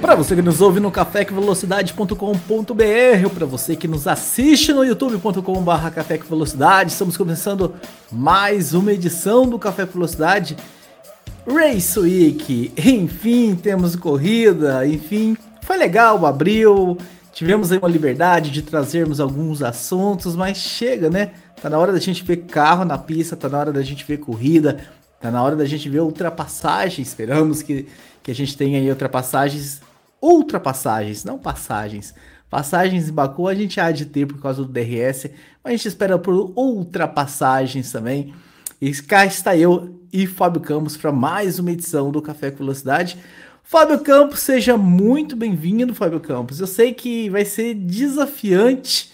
Para você que nos ouve no cafévelocidade.com.br ou para você que nos assiste no youtube.com.br Café estamos começando mais uma edição do Café com Velocidade Race Week. Enfim, temos corrida, enfim, foi legal, abril, tivemos aí uma liberdade de trazermos alguns assuntos, mas chega, né? Tá na hora da gente ver carro na pista, tá na hora da gente ver corrida, tá na hora da gente ver ultrapassagem. Esperamos que, que a gente tenha aí ultrapassagens, ultrapassagens, não passagens. Passagens em Baku a gente há de ter por causa do DRS, mas a gente espera por ultrapassagens também. E cá está eu e Fábio Campos para mais uma edição do Café com Velocidade. Fábio Campos, seja muito bem-vindo, Fábio Campos. Eu sei que vai ser desafiante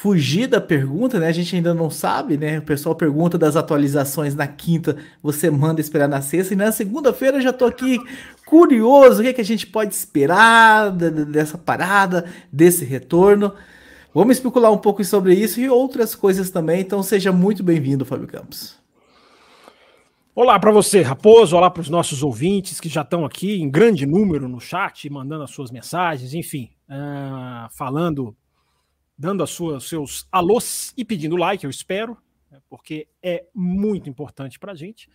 fugir da pergunta, né? A gente ainda não sabe, né? O pessoal pergunta das atualizações na quinta, você manda esperar na sexta, e na segunda-feira eu já tô aqui curioso, o que, é que a gente pode esperar dessa parada, desse retorno. Vamos especular um pouco sobre isso e outras coisas também, então seja muito bem-vindo, Fábio Campos. Olá para você, Raposo. Olá para os nossos ouvintes que já estão aqui em grande número no chat, mandando as suas mensagens, enfim, uh, falando, dando as suas, seus alôs e pedindo like, eu espero, né, porque é muito importante para a gente.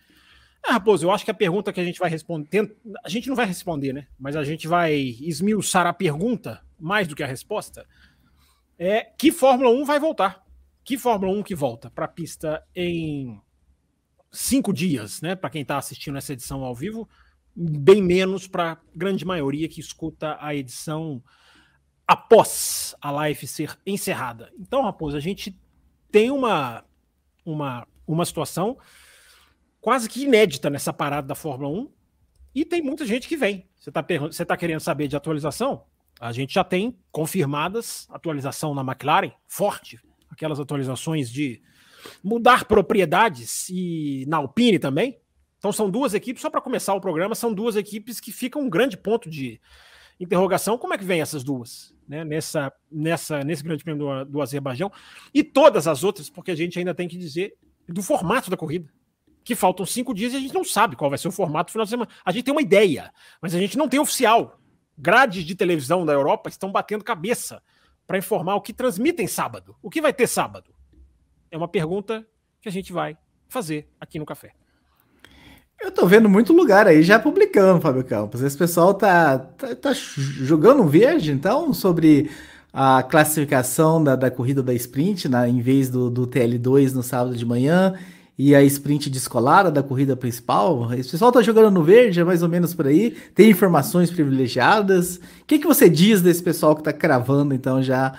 É, Raposo, eu acho que a pergunta que a gente vai responder, a gente não vai responder, né? Mas a gente vai esmiuçar a pergunta mais do que a resposta. É que Fórmula 1 vai voltar? Que Fórmula 1 que volta para a pista em cinco dias, né? Para quem está assistindo essa edição ao vivo, bem menos para a grande maioria que escuta a edição após a live ser encerrada. Então, Raposo, a gente tem uma, uma, uma situação quase que inédita nessa parada da Fórmula 1 e tem muita gente que vem. Você está tá querendo saber de atualização? A gente já tem confirmadas atualização na McLaren, forte, aquelas atualizações de mudar propriedades e na Alpine também. Então são duas equipes, só para começar o programa, são duas equipes que ficam um grande ponto de interrogação. Como é que vem essas duas? Né, nessa, nessa, nesse grande prêmio do, do Azerbaijão e todas as outras, porque a gente ainda tem que dizer do formato da corrida. Que faltam cinco dias e a gente não sabe qual vai ser o formato final de semana. A gente tem uma ideia, mas a gente não tem oficial. Grades de televisão da Europa estão batendo cabeça para informar o que transmitem sábado. O que vai ter sábado? É uma pergunta que a gente vai fazer aqui no café. Eu tô vendo muito lugar aí já publicando, Fábio Campos. Esse pessoal tá, tá, tá jogando verde, então, sobre a classificação da, da corrida da sprint, na, em vez do, do TL2 no sábado de manhã, e a sprint descolada da corrida principal. Esse pessoal tá jogando no verde, é mais ou menos por aí. Tem informações privilegiadas. O que, que você diz desse pessoal que tá cravando, então, já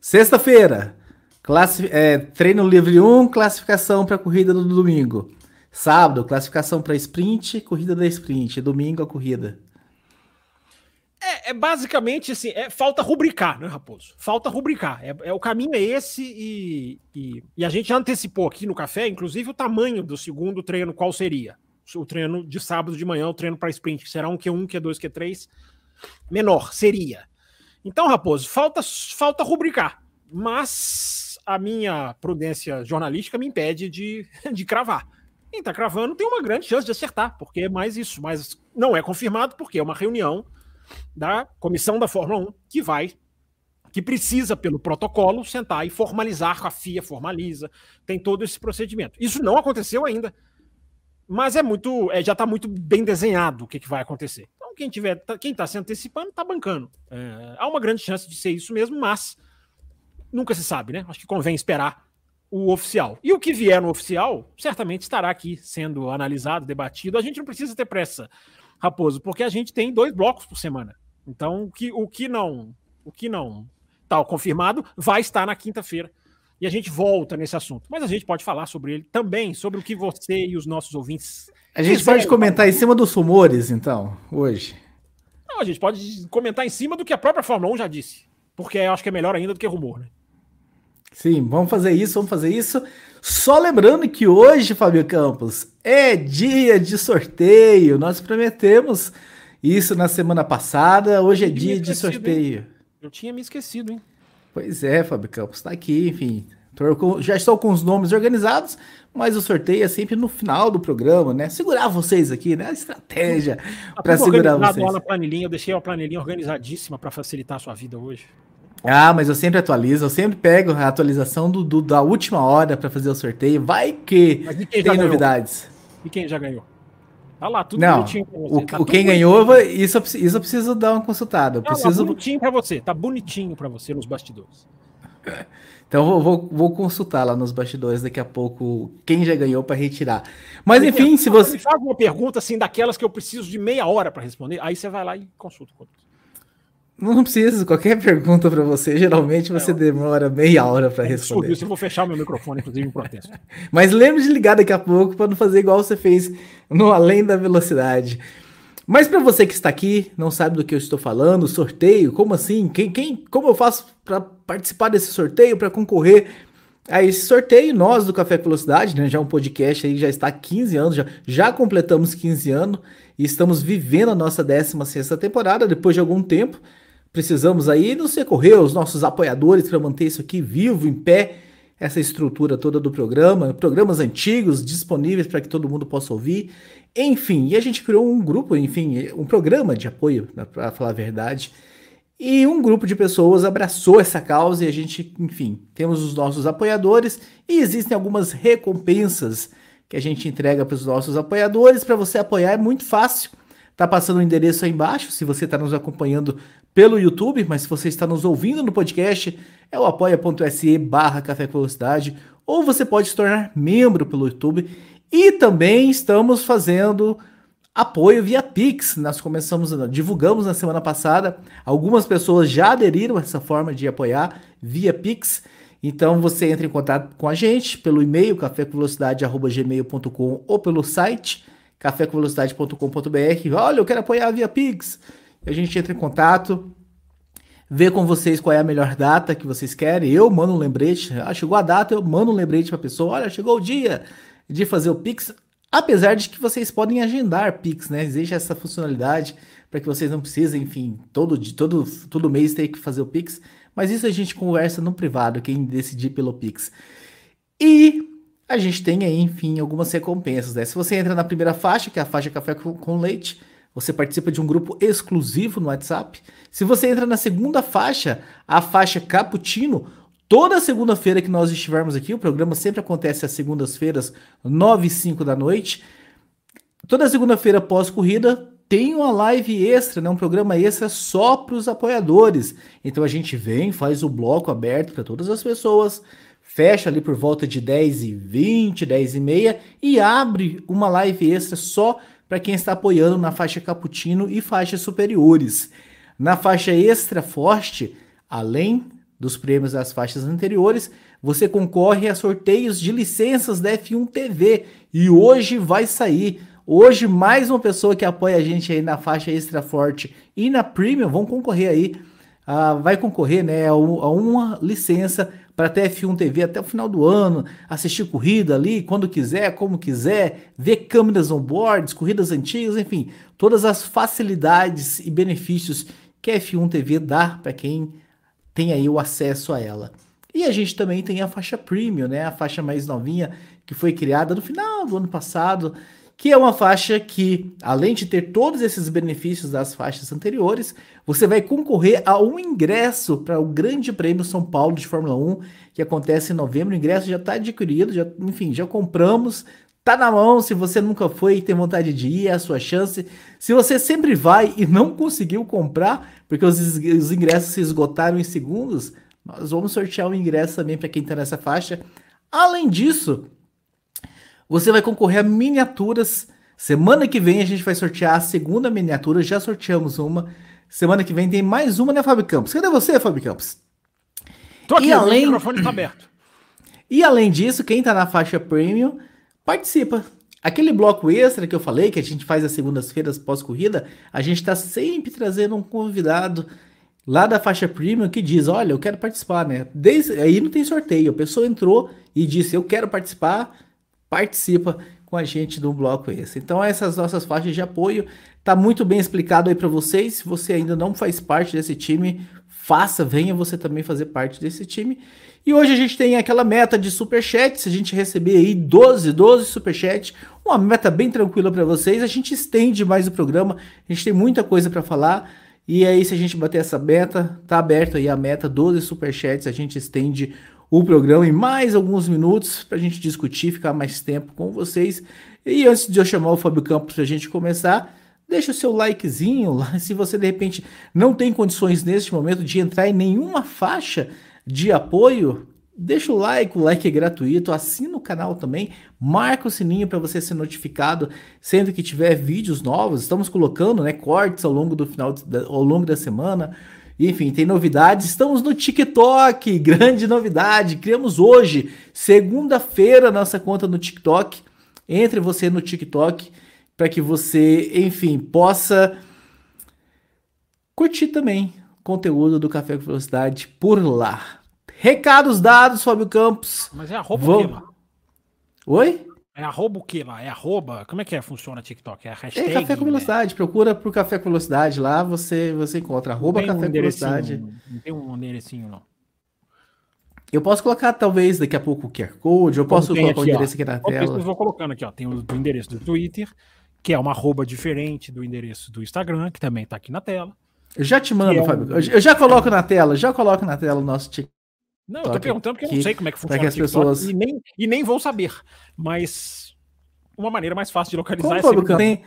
sexta-feira? Classi é, treino livre 1, classificação para a corrida do domingo. Sábado, classificação para sprint, corrida da sprint. Domingo, a corrida. É, é basicamente assim, é, falta rubricar, né, Raposo? Falta rubricar. É, é o caminho é esse e, e, e, a gente antecipou aqui no café, inclusive, o tamanho do segundo treino, qual seria? O treino de sábado de manhã, o treino para sprint, que será um Q1, Q2, Q3, menor, seria. Então, Raposo, falta, falta rubricar. Mas a minha prudência jornalística me impede de, de cravar. Quem está cravando tem uma grande chance de acertar, porque é mais isso, mas não é confirmado, porque é uma reunião da comissão da Fórmula 1 que vai, que precisa, pelo protocolo, sentar e formalizar, a FIA formaliza, tem todo esse procedimento. Isso não aconteceu ainda, mas é muito, é, já está muito bem desenhado o que, que vai acontecer. Então, quem tiver, tá, quem está se antecipando, está bancando. É, há uma grande chance de ser isso mesmo, mas nunca se sabe, né? Acho que convém esperar o oficial. E o que vier no oficial, certamente estará aqui sendo analisado, debatido. A gente não precisa ter pressa, Raposo, porque a gente tem dois blocos por semana. Então, o que, o que não o que não está confirmado vai estar na quinta-feira. E a gente volta nesse assunto. Mas a gente pode falar sobre ele também, sobre o que você e os nossos ouvintes. A gente pode comentar em cima dos rumores, então, hoje. Não, a gente pode comentar em cima do que a própria Fórmula 1 já disse. Porque eu acho que é melhor ainda do que rumor, né? Sim, vamos fazer isso, vamos fazer isso. Só lembrando que hoje, Fábio Campos, é dia de sorteio. Nós prometemos isso na semana passada. Hoje é dia de sorteio. Hein? Eu tinha me esquecido, hein? Pois é, Fábio Campos, tá aqui, enfim. Já estou com os nomes organizados, mas o sorteio é sempre no final do programa, né? Segurar vocês aqui, né? A estratégia tá para segurar vocês. Lá na planilhinha, eu deixei a planilhinha organizadíssima para facilitar a sua vida hoje. Ah, mas eu sempre atualizo, eu sempre pego a atualização do, do da última hora para fazer o sorteio. Vai que tem novidades. E quem já ganhou? Tá lá, tudo Não, bonitinho pra você. O, tá o quem ganhou, isso, isso eu preciso dar uma consultada. Eu tá preciso... Lá, bonitinho pra você, tá bonitinho pra você nos bastidores. Então vou, vou, vou, consultar lá nos bastidores daqui a pouco quem já ganhou para retirar. Mas enfim, se você. Me faz uma pergunta assim, daquelas que eu preciso de meia hora para responder, aí você vai lá e consulta. Não precisa, qualquer pergunta para você, geralmente você é, demora meia hora para responder. Isso, eu vou fechar o meu microfone, inclusive, em protesto. Mas lembre de ligar daqui a pouco para não fazer igual você fez no Além da Velocidade. Mas para você que está aqui, não sabe do que eu estou falando, sorteio, como assim? Quem, quem, como eu faço para participar desse sorteio, para concorrer a esse sorteio? Nós do Café Velocidade, né, já um podcast aí já está há 15 anos, já, já completamos 15 anos e estamos vivendo a nossa 16ª temporada depois de algum tempo precisamos aí nos recorrer os nossos apoiadores para manter isso aqui vivo, em pé, essa estrutura toda do programa, programas antigos disponíveis para que todo mundo possa ouvir. Enfim, e a gente criou um grupo, enfim, um programa de apoio, né, para falar a verdade. E um grupo de pessoas abraçou essa causa e a gente, enfim, temos os nossos apoiadores e existem algumas recompensas que a gente entrega para os nossos apoiadores. Para você apoiar é muito fácil. Tá passando o endereço aí embaixo, se você está nos acompanhando pelo YouTube, mas se você está nos ouvindo no podcast, é o apoia.se barra Café Velocidade, ou você pode se tornar membro pelo YouTube. E também estamos fazendo apoio via Pix. Nós começamos, divulgamos na semana passada, algumas pessoas já aderiram a essa forma de apoiar via Pix. Então você entra em contato com a gente pelo e-mail cafécomvelocidade.gmail.com ou pelo site cafécomvelocidade.com.br. Olha, eu quero apoiar via Pix. A gente entra em contato, vê com vocês qual é a melhor data que vocês querem. Eu mando um lembrete. Ah, chegou a data, eu mando um lembrete para a pessoa. Olha, chegou o dia de fazer o Pix. Apesar de que vocês podem agendar Pix, né? Existe essa funcionalidade para que vocês não precisem, enfim, todo, todo, todo mês ter que fazer o Pix. Mas isso a gente conversa no privado, quem decidir pelo Pix. E a gente tem aí, enfim, algumas recompensas. Né? Se você entra na primeira faixa, que é a faixa Café com Leite, você participa de um grupo exclusivo no WhatsApp. Se você entra na segunda faixa, a faixa Cappuccino, toda segunda-feira que nós estivermos aqui, o programa sempre acontece às segundas-feiras, 9 e 5 da noite. Toda segunda-feira pós-corrida tem uma live extra, né? um programa extra só para os apoiadores. Então a gente vem, faz o bloco aberto para todas as pessoas fecha ali por volta de 10 e 20, 10 e meia e abre uma live extra só para quem está apoiando na faixa cappuccino e faixas superiores. Na faixa extra forte, além dos prêmios das faixas anteriores, você concorre a sorteios de licenças da F1 TV e hoje vai sair. Hoje mais uma pessoa que apoia a gente aí na faixa extra forte e na premium vão concorrer aí, uh, vai concorrer né, a, uma licença para ter F1 TV até o final do ano, assistir corrida ali quando quiser, como quiser, ver câmeras on boards, corridas antigas, enfim, todas as facilidades e benefícios que a F1 TV dá para quem tem aí o acesso a ela. E a gente também tem a faixa Premium, né, a faixa mais novinha que foi criada no final do ano passado que é uma faixa que, além de ter todos esses benefícios das faixas anteriores, você vai concorrer a um ingresso para o Grande Prêmio São Paulo de Fórmula 1, que acontece em novembro. O ingresso já está adquirido, já, enfim, já compramos, tá na mão. Se você nunca foi e tem vontade de ir, é a sua chance. Se você sempre vai e não conseguiu comprar, porque os, os ingressos se esgotaram em segundos, nós vamos sortear um ingresso também para quem está nessa faixa. Além disso, você vai concorrer a miniaturas. Semana que vem a gente vai sortear a segunda miniatura. Já sorteamos uma. Semana que vem tem mais uma, né, Fábio Campos? Cadê você, Fábio Campos? Tô aqui, e além... o microfone está aberto. E além disso, quem está na faixa premium participa. Aquele bloco extra que eu falei, que a gente faz às segundas-feiras pós-corrida, a gente está sempre trazendo um convidado lá da faixa premium que diz: Olha, eu quero participar, né? Desde, aí não tem sorteio. A pessoa entrou e disse: Eu quero participar, participa com a gente do bloco esse. Então, essas nossas faixas de apoio tá muito bem explicado aí para vocês. Se você ainda não faz parte desse time, faça, venha você também fazer parte desse time. E hoje a gente tem aquela meta de superchat, se a gente receber aí 12, 12 superchat, uma meta bem tranquila para vocês, a gente estende mais o programa, a gente tem muita coisa para falar. E aí, se a gente bater essa meta, tá aberto aí a meta, 12 superchats, a gente estende o programa em mais alguns minutos para a gente discutir, ficar mais tempo com vocês. E antes de eu chamar o Fábio Campos para a gente começar, deixa o seu likezinho lá. Se você de repente não tem condições neste momento de entrar em nenhuma faixa de apoio, Deixa o like, o like é gratuito, assina o canal também, marca o sininho para você ser notificado sempre que tiver vídeos novos. Estamos colocando, né, cortes ao longo do final ao longo da semana. Enfim, tem novidades. Estamos no TikTok, grande novidade. Criamos hoje, segunda-feira, nossa conta no TikTok. Entre você no TikTok para que você, enfim, possa curtir também conteúdo do Café com Velocidade por lá. Recados dados, Fábio Campos. Mas é arroba Vamos... o quê lá? Oi? É arroba o que lá? É arroba? Como é que é, funciona TikTok? É hashtag? É Café com Velocidade. Né? Procura por Café com Velocidade lá, você, você encontra. Arroba Café um com Velocidade. Não tem um enderecinho, não. Eu posso colocar, talvez, daqui a pouco o QR Code, eu Como posso colocar aqui, o endereço ó, aqui na tela. Eu vou colocando aqui, ó. Tem o, o endereço do Twitter, que é uma arroba diferente do endereço do Instagram, que também tá aqui na tela. Eu já te mando, é Fábio. Um... Eu já coloco na tela, já coloco na tela o nosso TikTok não, eu tô perguntando porque eu não sei como é que funciona que as pessoas... e, nem, e nem vão saber. Mas uma maneira mais fácil de localizar como, é sempre...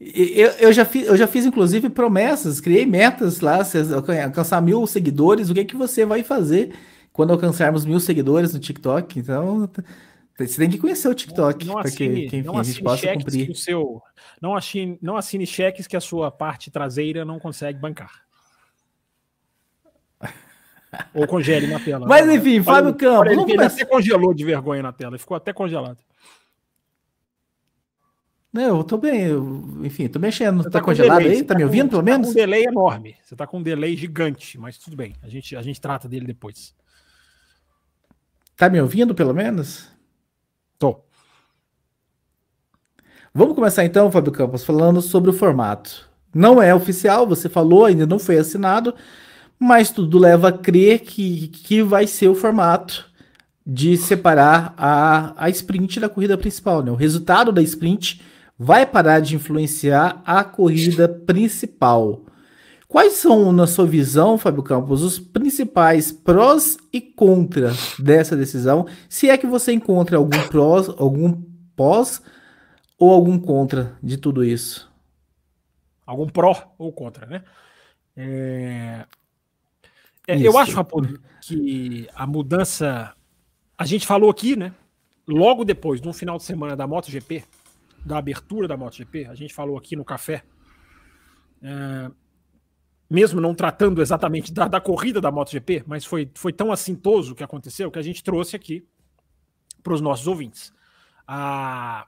Eu, eu, já fiz, eu já fiz, inclusive, promessas, criei metas lá, se alcançar mil seguidores, o que, é que você vai fazer quando alcançarmos mil seguidores no TikTok? Então, você tem que conhecer o TikTok para que, que enfim, gente possa cumprir. o seu, não, assine, não assine cheques que a sua parte traseira não consegue bancar. Ou congele na tela. Mas né? enfim, Fábio Campos. Ele, ele até congelou de vergonha na tela, ficou até congelado. Não, eu tô bem, eu, enfim, tô mexendo. Tá, tá, congelado delay, aí? Tá, tá me ouvindo, com, pelo menos? Tá com um delay enorme. Você tá com um delay gigante, mas tudo bem. A gente, a gente trata dele depois. Tá me ouvindo, pelo menos? Tô. Vamos começar então, Fábio Campos, falando sobre o formato. Não é oficial, você falou, ainda não foi assinado, mas tudo leva a crer que, que vai ser o formato de separar a, a sprint da corrida principal. Né? O resultado da sprint vai parar de influenciar a corrida principal. Quais são, na sua visão, Fábio Campos, os principais prós e contras dessa decisão? Se é que você encontra algum prós, algum pós ou algum contra de tudo isso? Algum pró ou contra, né? É... É, eu acho, Raposo, que a mudança. A gente falou aqui, né? Logo depois, no final de semana da MotoGP, da abertura da MotoGP, a gente falou aqui no café, é, mesmo não tratando exatamente da, da, corrida da MotoGP, mas foi, foi tão assintoso o que aconteceu que a gente trouxe aqui para os nossos ouvintes. A,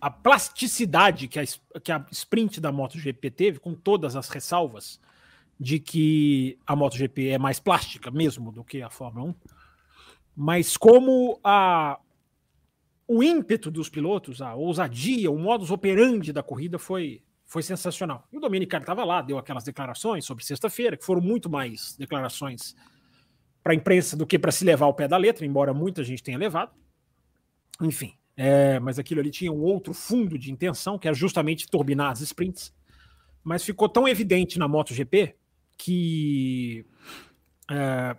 a plasticidade que a, que a sprint da MotoGP teve, com todas as ressalvas, de que a MotoGP é mais plástica mesmo do que a Fórmula 1, mas como a o ímpeto dos pilotos, a ousadia, o modus operandi da corrida foi foi sensacional. E o Dominicano estava lá, deu aquelas declarações sobre sexta-feira, que foram muito mais declarações para a imprensa do que para se levar ao pé da letra, embora muita gente tenha levado. Enfim, é, mas aquilo ali tinha um outro fundo de intenção, que era justamente turbinar as sprints. Mas ficou tão evidente na MotoGP que é,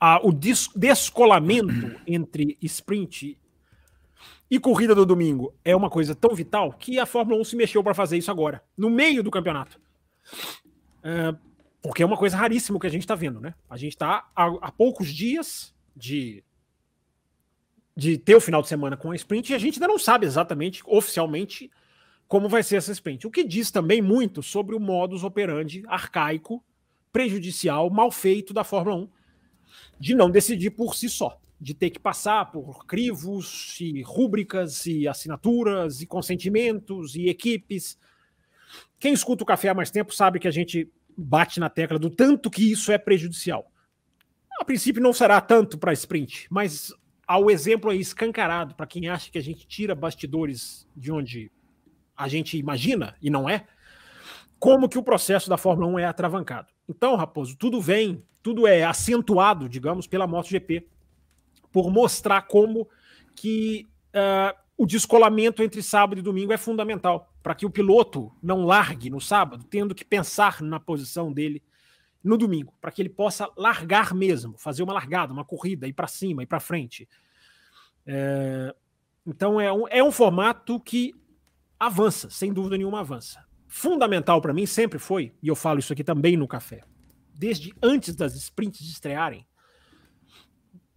a, o des, descolamento entre sprint e corrida do domingo é uma coisa tão vital que a Fórmula 1 se mexeu para fazer isso agora, no meio do campeonato. É, porque é uma coisa raríssima que a gente está vendo, né? A gente está há, há, poucos dias de, de ter o final de semana com a sprint e a gente ainda não sabe exatamente, oficialmente, como vai ser essa sprint. O que diz também muito sobre o modus operandi arcaico, prejudicial, mal feito da Fórmula 1, de não decidir por si só, de ter que passar por crivos e rúbricas e assinaturas e consentimentos e equipes. Quem escuta o café há mais tempo sabe que a gente bate na tecla do tanto que isso é prejudicial. A princípio não será tanto para sprint, mas ao exemplo aí escancarado para quem acha que a gente tira bastidores de onde a gente imagina e não é, como que o processo da Fórmula 1 é atravancado. Então, Raposo, tudo vem, tudo é acentuado, digamos, pela MotoGP, por mostrar como que uh, o descolamento entre sábado e domingo é fundamental para que o piloto não largue no sábado, tendo que pensar na posição dele no domingo, para que ele possa largar mesmo, fazer uma largada, uma corrida, ir para cima, ir para frente. É, então é um, é um formato que avança, sem dúvida nenhuma avança. Fundamental para mim sempre foi, e eu falo isso aqui também no café, desde antes das sprints estrearem,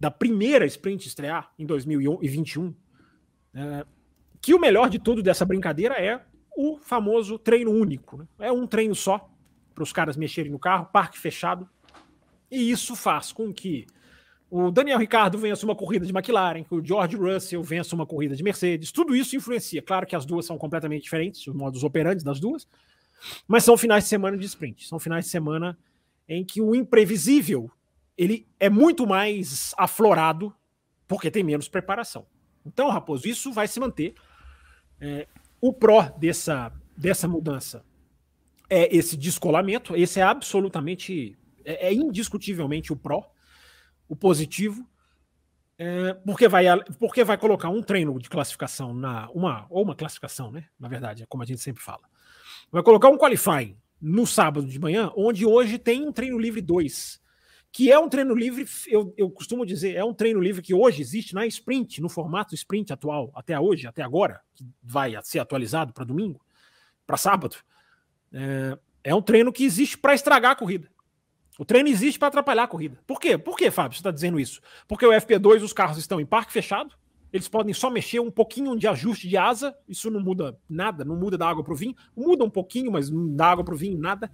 da primeira sprint estrear em 2021, é, que o melhor de tudo dessa brincadeira é o famoso treino único. Né? É um treino só, para os caras mexerem no carro, parque fechado. E isso faz com que o Daniel Ricardo vença uma corrida de McLaren, que o George Russell vença uma corrida de Mercedes. Tudo isso influencia. Claro que as duas são completamente diferentes, os modos operantes das duas, mas são finais de semana de sprint. São finais de semana em que o imprevisível ele é muito mais aflorado porque tem menos preparação. Então, Raposo, isso vai se manter. É, o pró dessa, dessa mudança é esse descolamento, esse é absolutamente, é, é indiscutivelmente o pró, o positivo, é, porque, vai, porque vai colocar um treino de classificação na uma ou uma classificação, né? Na verdade, é como a gente sempre fala. Vai colocar um qualifying no sábado de manhã, onde hoje tem um treino livre 2, que é um treino livre, eu, eu costumo dizer, é um treino livre que hoje existe na sprint, no formato sprint atual, até hoje, até agora, que vai ser atualizado para domingo, para sábado. É, é um treino que existe para estragar a corrida. O treino existe para atrapalhar a corrida. Por quê? Por que, Fábio, você está dizendo isso? Porque o FP2, os carros estão em parque fechado, eles podem só mexer um pouquinho de ajuste de asa, isso não muda nada, não muda da água para o vinho, muda um pouquinho, mas não dá água para o vinho, nada.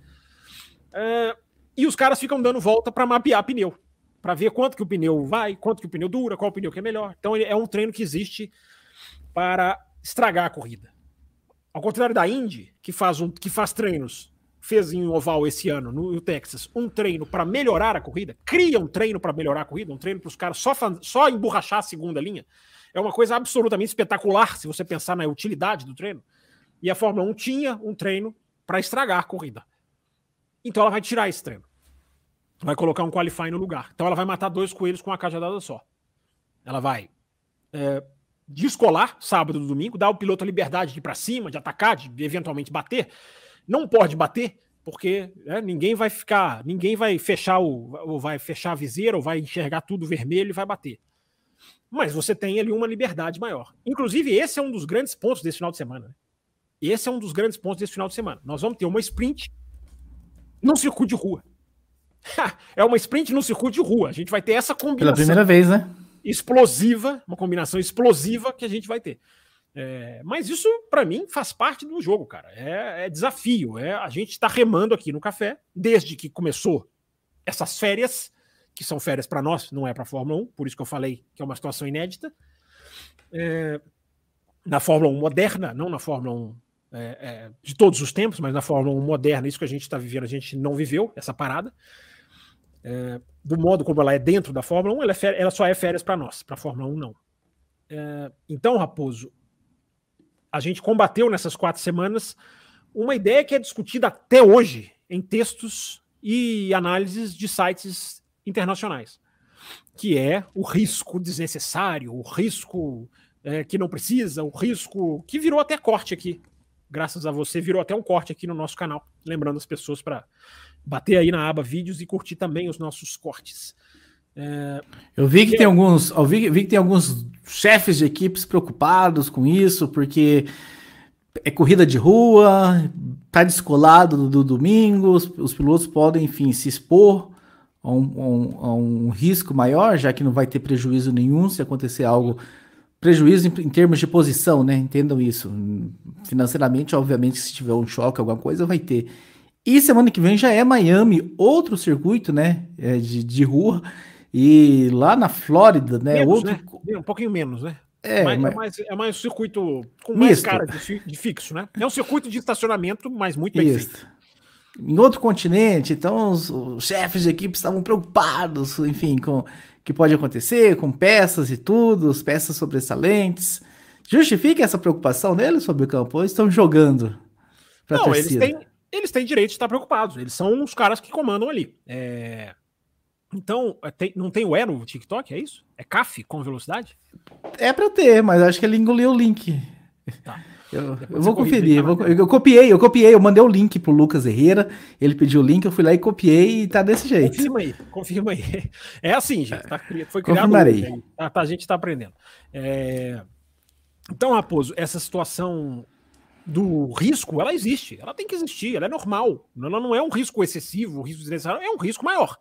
É, e os caras ficam dando volta para mapear pneu, para ver quanto que o pneu vai, quanto que o pneu dura, qual pneu que é melhor. Então é um treino que existe para estragar a corrida. Ao contrário da Indy, que faz, um, que faz treinos, fez em oval esse ano, no, Texas, um treino para melhorar a corrida, cria um treino para melhorar a corrida, um treino para os caras só, só emborrachar a segunda linha. É uma coisa absolutamente espetacular se você pensar na utilidade do treino. E a Fórmula 1 tinha um treino para estragar a corrida. Então ela vai tirar esse treino. Vai colocar um qualify no lugar. Então ela vai matar dois coelhos com uma cajadada só. Ela vai é, descolar sábado e domingo, dar ao piloto a liberdade de ir para cima, de atacar, de eventualmente bater. Não pode bater, porque né, ninguém vai ficar, ninguém vai fechar o, ou vai fechar a viseira, ou vai enxergar tudo vermelho e vai bater. Mas você tem ali uma liberdade maior. Inclusive, esse é um dos grandes pontos desse final de semana. Né? Esse é um dos grandes pontos desse final de semana. Nós vamos ter uma sprint num circuito de rua. é uma sprint no circuito de rua. A gente vai ter essa combinação. Pela primeira vez, né? explosiva, uma combinação explosiva que a gente vai ter. É, mas isso, para mim, faz parte do jogo, cara. É, é desafio. É, a gente está remando aqui no café, desde que começou essas férias, que são férias para nós, não é para a Fórmula 1, por isso que eu falei que é uma situação inédita. É, na Fórmula 1 moderna, não na Fórmula 1 é, é, de todos os tempos, mas na Fórmula 1 moderna, isso que a gente está vivendo, a gente não viveu essa parada é, do modo como ela é dentro da Fórmula 1, ela, é ela só é férias para nós, para a Fórmula 1 não. Então, Raposo, a gente combateu nessas quatro semanas uma ideia que é discutida até hoje em textos e análises de sites internacionais, que é o risco desnecessário, o risco é, que não precisa, o risco que virou até corte aqui. Graças a você, virou até um corte aqui no nosso canal, lembrando as pessoas para bater aí na aba vídeos e curtir também os nossos cortes. É... Eu vi que tem alguns, eu vi, vi, que tem alguns chefes de equipes preocupados com isso, porque é corrida de rua, tá descolado do, do domingo, os, os, pilotos podem, enfim, se expor a um, a, um, a um, risco maior, já que não vai ter prejuízo nenhum se acontecer algo. Prejuízo em, em termos de posição, né? Entendam isso. Financeiramente, obviamente, se tiver um choque, alguma coisa, vai ter. E semana que vem já é Miami, outro circuito, né? É de, de rua. E lá na Flórida, né? Menos, outro... né? Um pouquinho menos, né? É, mas, mas... É, mais, é mais um circuito com mais Misto. cara de, de, fixo, né? É um circuito de estacionamento, mas muito bem Isso. feito. Em outro continente, então os, os chefes de equipe estavam preocupados, enfim, com o que pode acontecer, com peças e tudo, as peças sobressalentes. Justifica essa preocupação deles sobre o campo? Ou estão jogando? Não, eles têm, eles têm direito de estar preocupados. Eles são os caras que comandam ali. É... Então, é, tem, não tem o E no TikTok, é isso? É CAF com velocidade? É para ter, mas acho que ele engoliu o link. Tá. Eu, eu vou conferir. Eu, eu, copiei, eu copiei, eu mandei o link pro Lucas Herrera. Ele pediu o link, eu fui lá e copiei e tá desse jeito. Confirma aí, confirma aí. É assim, gente. Tá, foi criado. Aí, tá, tá, a gente tá aprendendo. É... Então, Raposo, essa situação do risco, ela existe. Ela tem que existir, ela é normal. Ela não é um risco excessivo, um risco desnecessário, é um risco maior.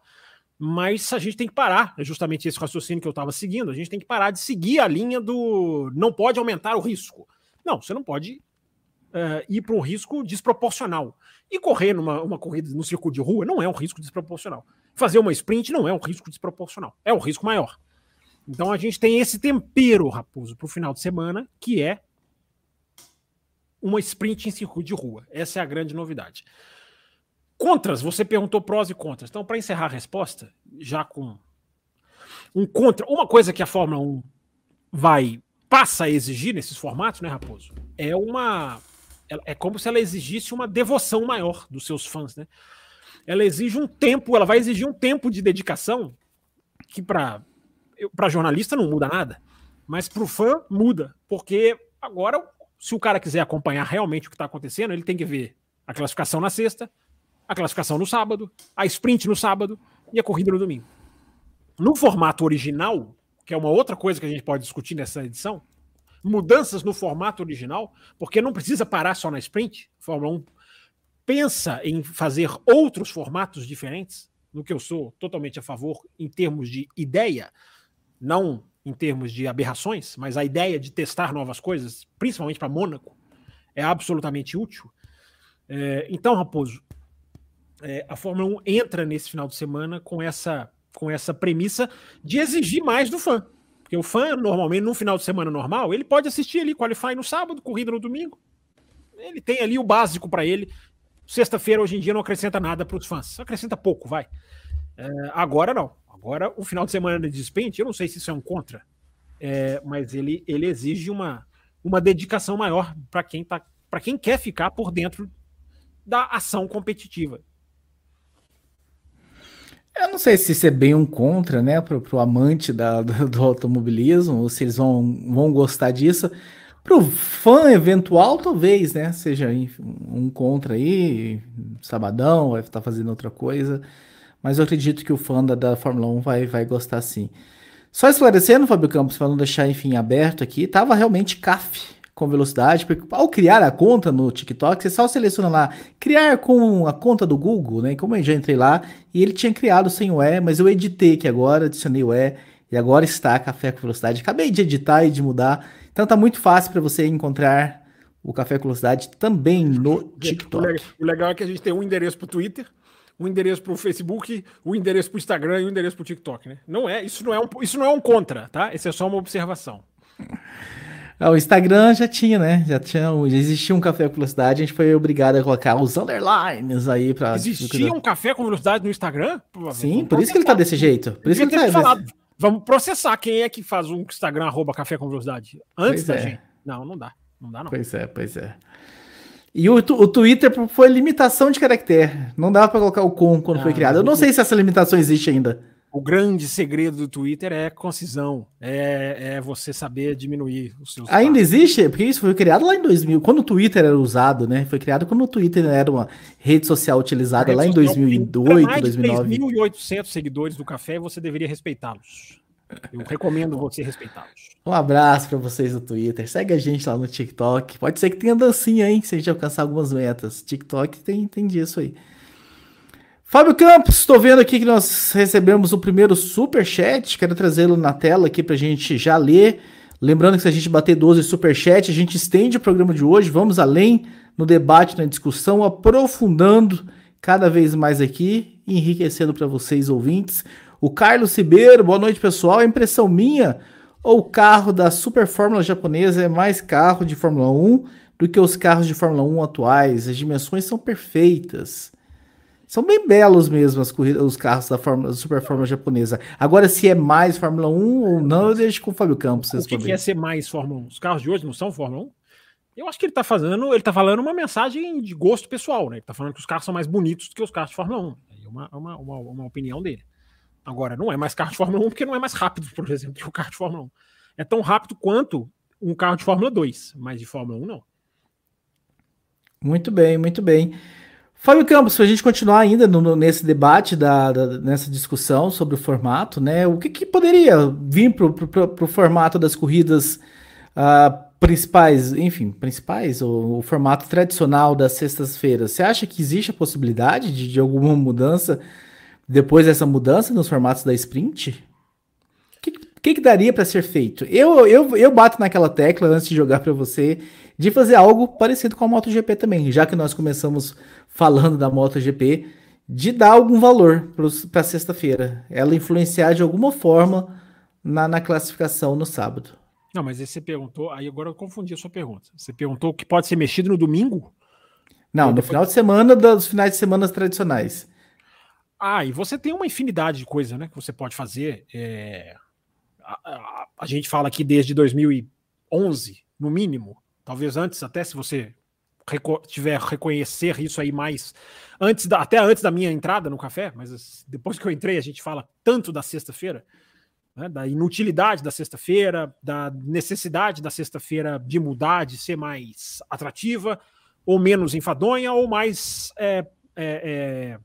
Mas a gente tem que parar, é justamente esse raciocínio que eu estava seguindo. A gente tem que parar de seguir a linha do não pode aumentar o risco. Não, você não pode uh, ir para um risco desproporcional. E correr numa uma corrida no circuito de rua não é um risco desproporcional. Fazer uma sprint não é um risco desproporcional, é um risco maior. Então a gente tem esse tempero, Raposo, para o final de semana, que é uma sprint em circuito de rua. Essa é a grande novidade. Contras, você perguntou prós e contras. Então, para encerrar a resposta, já com um contra, uma coisa que a Fórmula 1 vai passa a exigir nesses formatos, né, Raposo? É uma é como se ela exigisse uma devoção maior dos seus fãs, né? Ela exige um tempo, ela vai exigir um tempo de dedicação que para para jornalista não muda nada, mas para o fã muda, porque agora se o cara quiser acompanhar realmente o que está acontecendo, ele tem que ver a classificação na sexta, a classificação no sábado, a sprint no sábado e a corrida no domingo. No formato original, que é uma outra coisa que a gente pode discutir nessa edição, mudanças no formato original, porque não precisa parar só na sprint. Fórmula 1 pensa em fazer outros formatos diferentes, no que eu sou totalmente a favor em termos de ideia, não em termos de aberrações, mas a ideia de testar novas coisas, principalmente para Mônaco, é absolutamente útil. É, então, Raposo, é, a Fórmula 1 entra nesse final de semana com essa, com essa premissa de exigir mais do fã. Porque o fã, normalmente, num final de semana normal, ele pode assistir ali, qualify no sábado, corrida no domingo. Ele tem ali o básico para ele. Sexta-feira, hoje em dia, não acrescenta nada para os fãs. Acrescenta pouco, vai. É, agora não. Agora, o final de semana de sprint, eu não sei se isso é um contra, é, mas ele, ele exige uma, uma dedicação maior para quem, tá, quem quer ficar por dentro da ação competitiva. Eu não sei se isso é bem um contra, né, pro, pro amante da, do, do, automobilismo, ou se eles vão, vão gostar disso. Pro fã eventual, talvez, né, seja um contra aí, sabadão, vai estar fazendo outra coisa. Mas eu acredito que o fã da, da Fórmula 1 vai, vai gostar sim. Só esclarecendo, Fábio Campos, para não deixar, enfim, aberto aqui, tava realmente CAF com velocidade, porque ao criar a conta no TikTok, você só seleciona lá, criar com a conta do Google, né? Como eu já entrei lá, e ele tinha criado sem o E, mas eu editei aqui agora, adicionei o E, e agora está Café com Velocidade. Acabei de editar e de mudar, então tá muito fácil para você encontrar o Café com Velocidade também no TikTok. O legal é que a gente tem um endereço para o Twitter, um endereço para o Facebook, um endereço para o Instagram e um endereço para o TikTok, né? Não é, isso não é um, isso não é um contra, tá? Isso é só uma observação. Ah, o Instagram já tinha, né? Já tinha, já existia um café com velocidade, a gente foi obrigado a colocar os underlines aí para. Existia um café com velocidade no Instagram? Sim, por isso que ele tá desse jeito. Por isso que ele tá falado. Desse... Vamos processar quem é que faz um Instagram arroba café com velocidade antes pois da é. gente. Não, não dá. Não dá, não. Pois é, pois é. E o, o Twitter foi limitação de caractere. Não dava para colocar o com quando ah, foi criado. Eu não sei se essa limitação existe ainda. O grande segredo do Twitter é concisão, é, é você saber diminuir os seus. Ainda existe? Porque isso foi criado lá em 2000, quando o Twitter era usado, né? Foi criado quando o Twitter era uma rede social utilizada rede lá social, em 2008, mais 2009. 3.800 seguidores do café, você deveria respeitá-los. Eu recomendo você respeitá-los. Um abraço para vocês no Twitter. Segue a gente lá no TikTok. Pode ser que tenha dancinha, hein? Se a gente alcançar algumas metas. TikTok tem, tem disso aí. Fábio Campos, estou vendo aqui que nós recebemos o primeiro super chat. Quero trazê-lo na tela aqui para a gente já ler. Lembrando que se a gente bater 12 super chat, a gente estende o programa de hoje. Vamos além no debate, na discussão, aprofundando cada vez mais aqui, enriquecendo para vocês ouvintes. O Carlos Ribeiro, boa noite pessoal. A impressão minha o carro da Super Fórmula japonesa é mais carro de Fórmula 1 do que os carros de Fórmula 1 atuais? As dimensões são perfeitas. São bem belos mesmo as corridas, os carros da, Fórmula, da Super Fórmula japonesa. Agora, se é mais Fórmula 1 ou não, eu deixo com o Fábio Campos. O que, que é ser mais Fórmula 1? Os carros de hoje não são Fórmula 1? Eu acho que ele tá fazendo, ele tá falando uma mensagem de gosto pessoal, né? Ele tá falando que os carros são mais bonitos do que os carros de Fórmula 1. É uma, uma, uma, uma opinião dele. Agora, não é mais carro de Fórmula 1 porque não é mais rápido, por exemplo, que o carro de Fórmula 1. É tão rápido quanto um carro de Fórmula 2, mas de Fórmula 1 não. Muito bem, muito bem. Fábio Campos, para a gente continuar ainda no, nesse debate, da, da, nessa discussão sobre o formato, né? O que, que poderia vir para o formato das corridas uh, principais, enfim, principais, o, o formato tradicional das sextas-feiras? Você acha que existe a possibilidade de, de alguma mudança depois dessa mudança nos formatos da sprint? O que, que, que daria para ser feito? Eu, eu, eu bato naquela tecla antes de jogar para você de fazer algo parecido com a MotoGP também, já que nós começamos falando da MotoGP, de dar algum valor para sexta-feira, ela influenciar de alguma forma na, na classificação no sábado. Não, mas aí você perguntou, aí agora eu confundi a sua pergunta. Você perguntou que pode ser mexido no domingo? Não, no final de semana dos finais de semana tradicionais. Ah, e você tem uma infinidade de coisas, né, que você pode fazer. É... A, a, a, gente fala aqui desde 2011, no mínimo, talvez antes, até se você reco tiver reconhecer isso aí mais antes da, até antes da minha entrada no café, mas depois que eu entrei a gente fala tanto da sexta-feira, né, da inutilidade da sexta-feira, da necessidade da sexta-feira de mudar, de ser mais atrativa ou menos enfadonha ou mais é, é,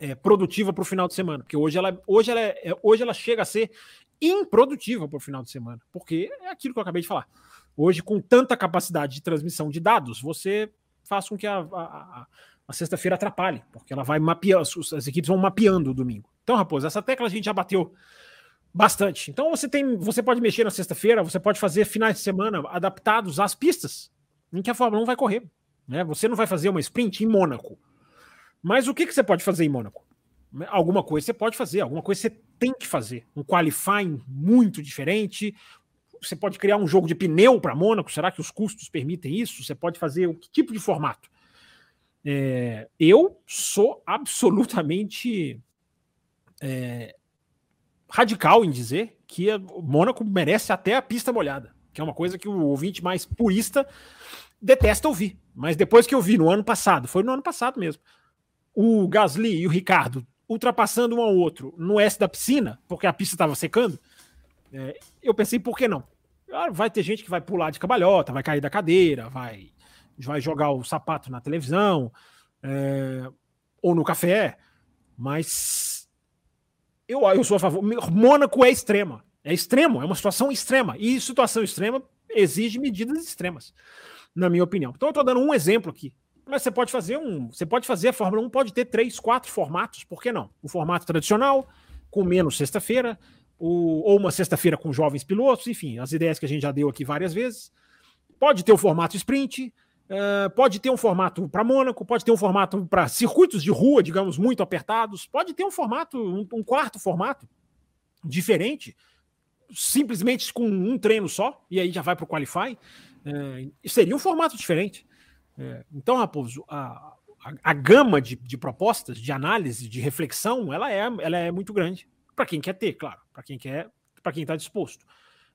é, é produtiva para o final de semana, porque hoje ela, hoje, ela é, hoje ela chega a ser improdutiva para o final de semana, porque é aquilo que eu acabei de falar Hoje, com tanta capacidade de transmissão de dados, você faz com que a, a, a sexta-feira atrapalhe, porque ela vai mapeando, as equipes vão mapeando o domingo. Então, Raposo, essa tecla a gente já bateu bastante. Então você tem, você pode mexer na sexta-feira, você pode fazer finais de semana adaptados às pistas em que a Fórmula 1 vai correr. Né? Você não vai fazer uma sprint em Mônaco. Mas o que, que você pode fazer em Mônaco? Alguma coisa você pode fazer, alguma coisa você tem que fazer. Um qualifying muito diferente, você pode criar um jogo de pneu para Mônaco? Será que os custos permitem isso? Você pode fazer o que tipo de formato? É, eu sou absolutamente é, radical em dizer que o Mônaco merece até a pista molhada, que é uma coisa que o ouvinte mais purista detesta ouvir. Mas depois que eu vi no ano passado, foi no ano passado mesmo, o Gasly e o Ricardo ultrapassando um ao outro no S da piscina, porque a pista estava secando, é, eu pensei, por que não? Ah, vai ter gente que vai pular de cabalhota, vai cair da cadeira, vai, vai jogar o sapato na televisão é, ou no café, mas eu, eu sou a favor. Mônaco é extrema, é extremo, é uma situação extrema, e situação extrema exige medidas extremas, na minha opinião. Então eu estou dando um exemplo aqui. Mas você pode fazer um. Você pode fazer, a Fórmula 1 pode ter três, quatro formatos, por que não? O formato tradicional, com menos sexta-feira, o, ou uma sexta-feira com jovens pilotos, enfim, as ideias que a gente já deu aqui várias vezes. Pode ter o formato sprint, uh, pode ter um formato para Mônaco, pode ter um formato para circuitos de rua, digamos, muito apertados, pode ter um formato, um, um quarto formato diferente, simplesmente com um treino só, e aí já vai para o Qualify. Uh, seria um formato diferente. Uh, então, Raposo, a, a, a gama de, de, propostas, de análise, de reflexão, ela é, ela é muito grande. Para quem quer ter, claro, para quem quer, para quem está disposto.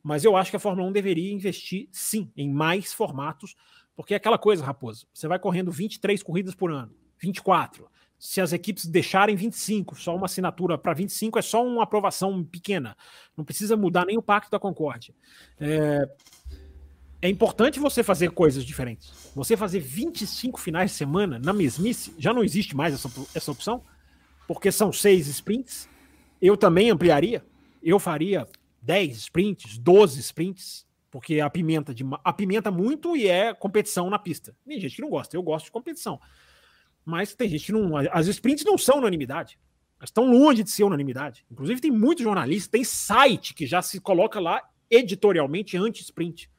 Mas eu acho que a Fórmula 1 deveria investir sim em mais formatos, porque é aquela coisa, Raposo. Você vai correndo 23 corridas por ano, 24. Se as equipes deixarem 25, só uma assinatura para 25 é só uma aprovação pequena. Não precisa mudar nem o Pacto da Concórdia. É, é importante você fazer coisas diferentes. Você fazer 25 finais de semana na mesmice, já não existe mais essa, essa opção, porque são seis sprints, eu também ampliaria. Eu faria 10 sprints, 12 sprints, porque a pimenta de apimenta muito e é competição na pista. Tem gente que não gosta, eu gosto de competição. Mas tem gente que não. As sprints não são unanimidade. Elas estão longe de ser unanimidade. Inclusive, tem muitos jornalistas, tem site que já se coloca lá editorialmente anti-sprint.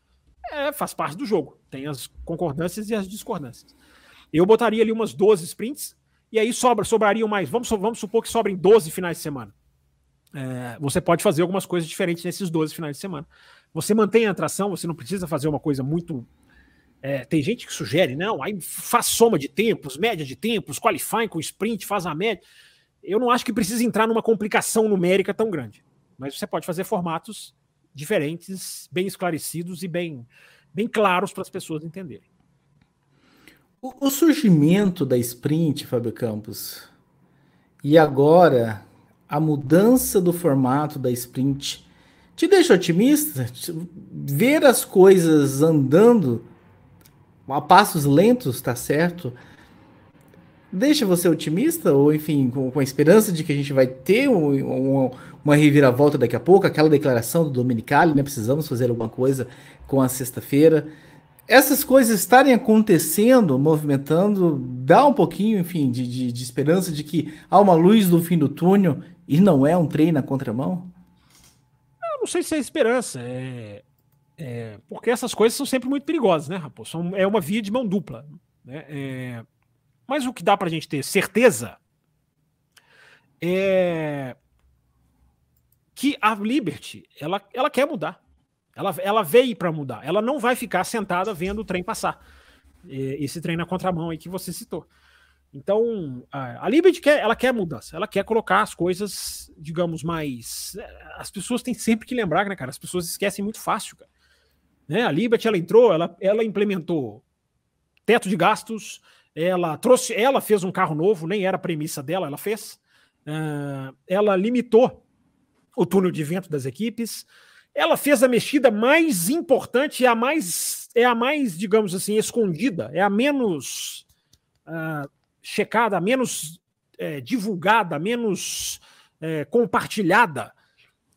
É, faz parte do jogo. Tem as concordâncias e as discordâncias. Eu botaria ali umas 12 sprints, e aí sobra, sobrariam mais. Vamos, vamos supor que sobrem 12 finais de semana. É, você pode fazer algumas coisas diferentes nesses 12 finais de semana. Você mantém a atração, você não precisa fazer uma coisa muito. É, tem gente que sugere, não, aí faz soma de tempos, média de tempos, qualifying com sprint, faz a média. Eu não acho que precisa entrar numa complicação numérica tão grande. Mas você pode fazer formatos diferentes, bem esclarecidos e bem, bem claros para as pessoas entenderem. O, o surgimento da sprint, Fábio Campos, e agora a mudança do formato da sprint te deixa otimista? Ver as coisas andando a passos lentos, tá certo? Deixa você otimista? Ou, enfim, com, com a esperança de que a gente vai ter um, um, uma reviravolta daqui a pouco? Aquela declaração do Dominicali, né? Precisamos fazer alguma coisa com a sexta-feira. Essas coisas estarem acontecendo, movimentando, dá um pouquinho, enfim, de, de, de esperança de que há uma luz no fim do túnel e não é um trem na contramão? Eu não sei se é esperança. É, é, porque essas coisas são sempre muito perigosas, né, Raposo? São, é uma via de mão dupla. Né? É, mas o que dá para a gente ter certeza é que a Liberty ela, ela quer mudar. Ela, ela veio para mudar. Ela não vai ficar sentada vendo o trem passar. Esse trem na contramão aí que você citou. Então, a, Liberty quer, ela quer mudança, ela quer colocar as coisas, digamos, mais. Eh, as pessoas têm sempre que lembrar, né, cara? As pessoas esquecem muito fácil, cara. Né? A Liberty, ela entrou, ela, ela implementou teto de gastos, ela trouxe, ela fez um carro novo, nem era premissa dela, ela fez. Uh, ela limitou o túnel de vento das equipes. Ela fez a mexida mais importante, é a mais, é a mais, digamos assim, escondida, é a menos uh, checada, menos é, divulgada, menos é, compartilhada,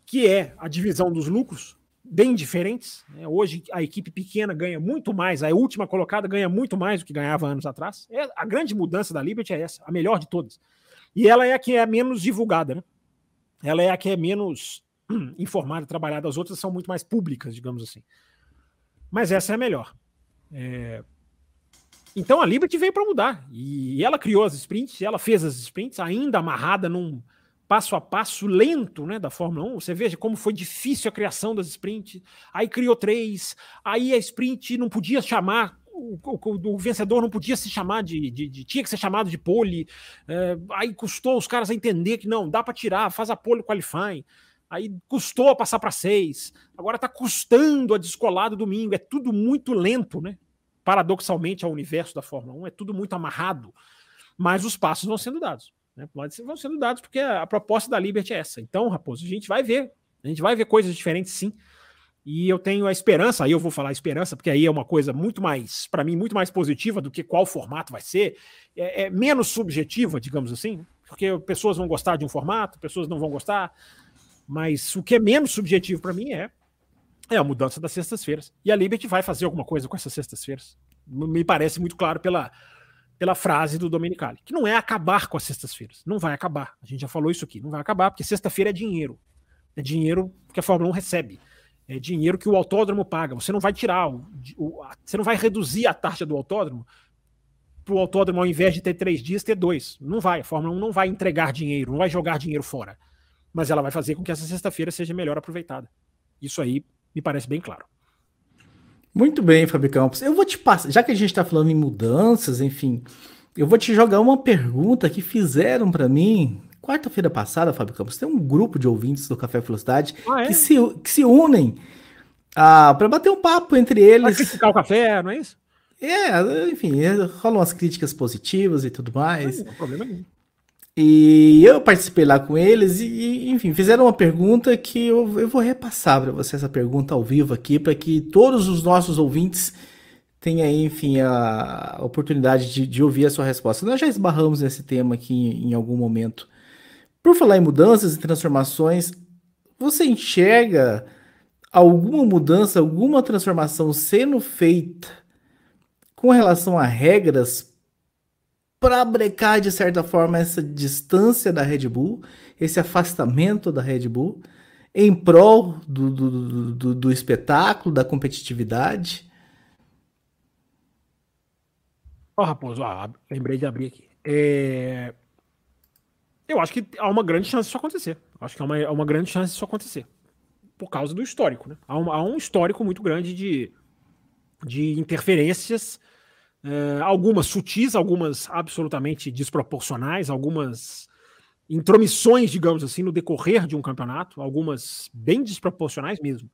que é a divisão dos lucros, bem diferentes. Né? Hoje a equipe pequena ganha muito mais, a última colocada ganha muito mais do que ganhava anos atrás. É, a grande mudança da Liberty é essa, a melhor de todas. E ela é a que é menos divulgada, né? Ela é a que é menos informada, trabalhada. As outras são muito mais públicas, digamos assim. Mas essa é a melhor. É, então a Liberty veio para mudar. E ela criou as sprints, ela fez as sprints, ainda amarrada num passo a passo lento né, da Fórmula 1. Você veja como foi difícil a criação das sprints. Aí criou três, aí a sprint não podia chamar. O, o, o vencedor não podia se chamar de, de, de, tinha que ser chamado de pole. É, aí custou os caras a entender que não, dá para tirar, faz a pole qualifying. Aí custou a passar para seis. Agora está custando a descolar do domingo. É tudo muito lento, né? Paradoxalmente ao universo da Fórmula 1, é tudo muito amarrado, mas os passos vão sendo dados. Né? Vão sendo dados porque a proposta da Liberty é essa. Então, Raposo, a gente vai ver, a gente vai ver coisas diferentes sim. E eu tenho a esperança, aí eu vou falar esperança, porque aí é uma coisa muito mais, para mim, muito mais positiva do que qual formato vai ser. É, é, menos subjetiva, digamos assim, porque pessoas vão gostar de um formato, pessoas não vão gostar. Mas o que é menos subjetivo para mim é é a mudança das sextas-feiras. E a Liberty vai fazer alguma coisa com essas sextas-feiras. Me parece muito claro pela, pela frase do Domenicali, que não é acabar com as sextas-feiras. Não vai acabar. A gente já falou isso aqui. Não vai acabar, porque sexta-feira é dinheiro. É dinheiro que a Fórmula 1 recebe. É dinheiro que o autódromo paga. Você não vai tirar, o, o, você não vai reduzir a taxa do autódromo para o autódromo, ao invés de ter três dias, ter dois. Não vai. A Fórmula 1 não vai entregar dinheiro, não vai jogar dinheiro fora. Mas ela vai fazer com que essa sexta-feira seja melhor aproveitada. Isso aí me parece bem claro. Muito bem, Fábio Campos. Eu vou te passar, já que a gente está falando em mudanças, enfim, eu vou te jogar uma pergunta que fizeram para mim quarta-feira passada, Fábio Campos. Tem um grupo de ouvintes do Café Velocidade ah, é? que, se, que se unem ah, para bater um papo entre eles. Para criticar o café, não é isso? É, enfim, rolam as críticas positivas e tudo mais. Não, não problema nenhum. E eu participei lá com eles e, enfim, fizeram uma pergunta que eu, eu vou repassar para você essa pergunta ao vivo aqui, para que todos os nossos ouvintes tenham, enfim, a oportunidade de, de, ouvir a sua resposta. Nós já esbarramos nesse tema aqui em, em algum momento. Por falar em mudanças e transformações, você enxerga alguma mudança, alguma transformação sendo feita com relação a regras para brecar de certa forma essa distância da Red Bull, esse afastamento da Red Bull, em prol do, do, do, do espetáculo, da competitividade? Ó, oh, Raposo, ah, lembrei de abrir aqui. É... eu acho que há uma grande chance disso acontecer. Acho que há uma, há uma grande chance disso acontecer. Por causa do histórico, né? Há um, há um histórico muito grande de, de interferências, uh, algumas sutis, algumas absolutamente desproporcionais, algumas intromissões, digamos assim, no decorrer de um campeonato, algumas bem desproporcionais mesmo.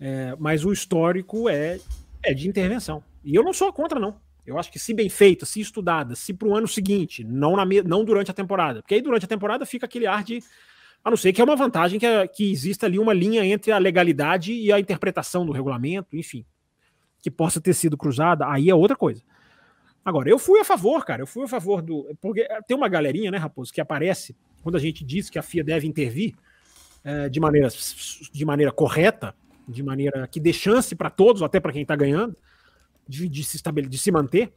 É, mas o histórico é, é de intervenção. E eu não sou contra, não. Eu acho que se bem feita, se estudada, se para o ano seguinte, não, na, não durante a temporada, porque aí durante a temporada fica aquele ar de. A não ser que é uma vantagem que, é, que exista ali uma linha entre a legalidade e a interpretação do regulamento, enfim, que possa ter sido cruzada, aí é outra coisa. Agora, eu fui a favor, cara, eu fui a favor do. Porque tem uma galerinha, né, Raposo, que aparece quando a gente diz que a FIA deve intervir é, de, maneira, de maneira correta, de maneira que dê chance para todos, até para quem está ganhando de, de se estabelecer, de se manter.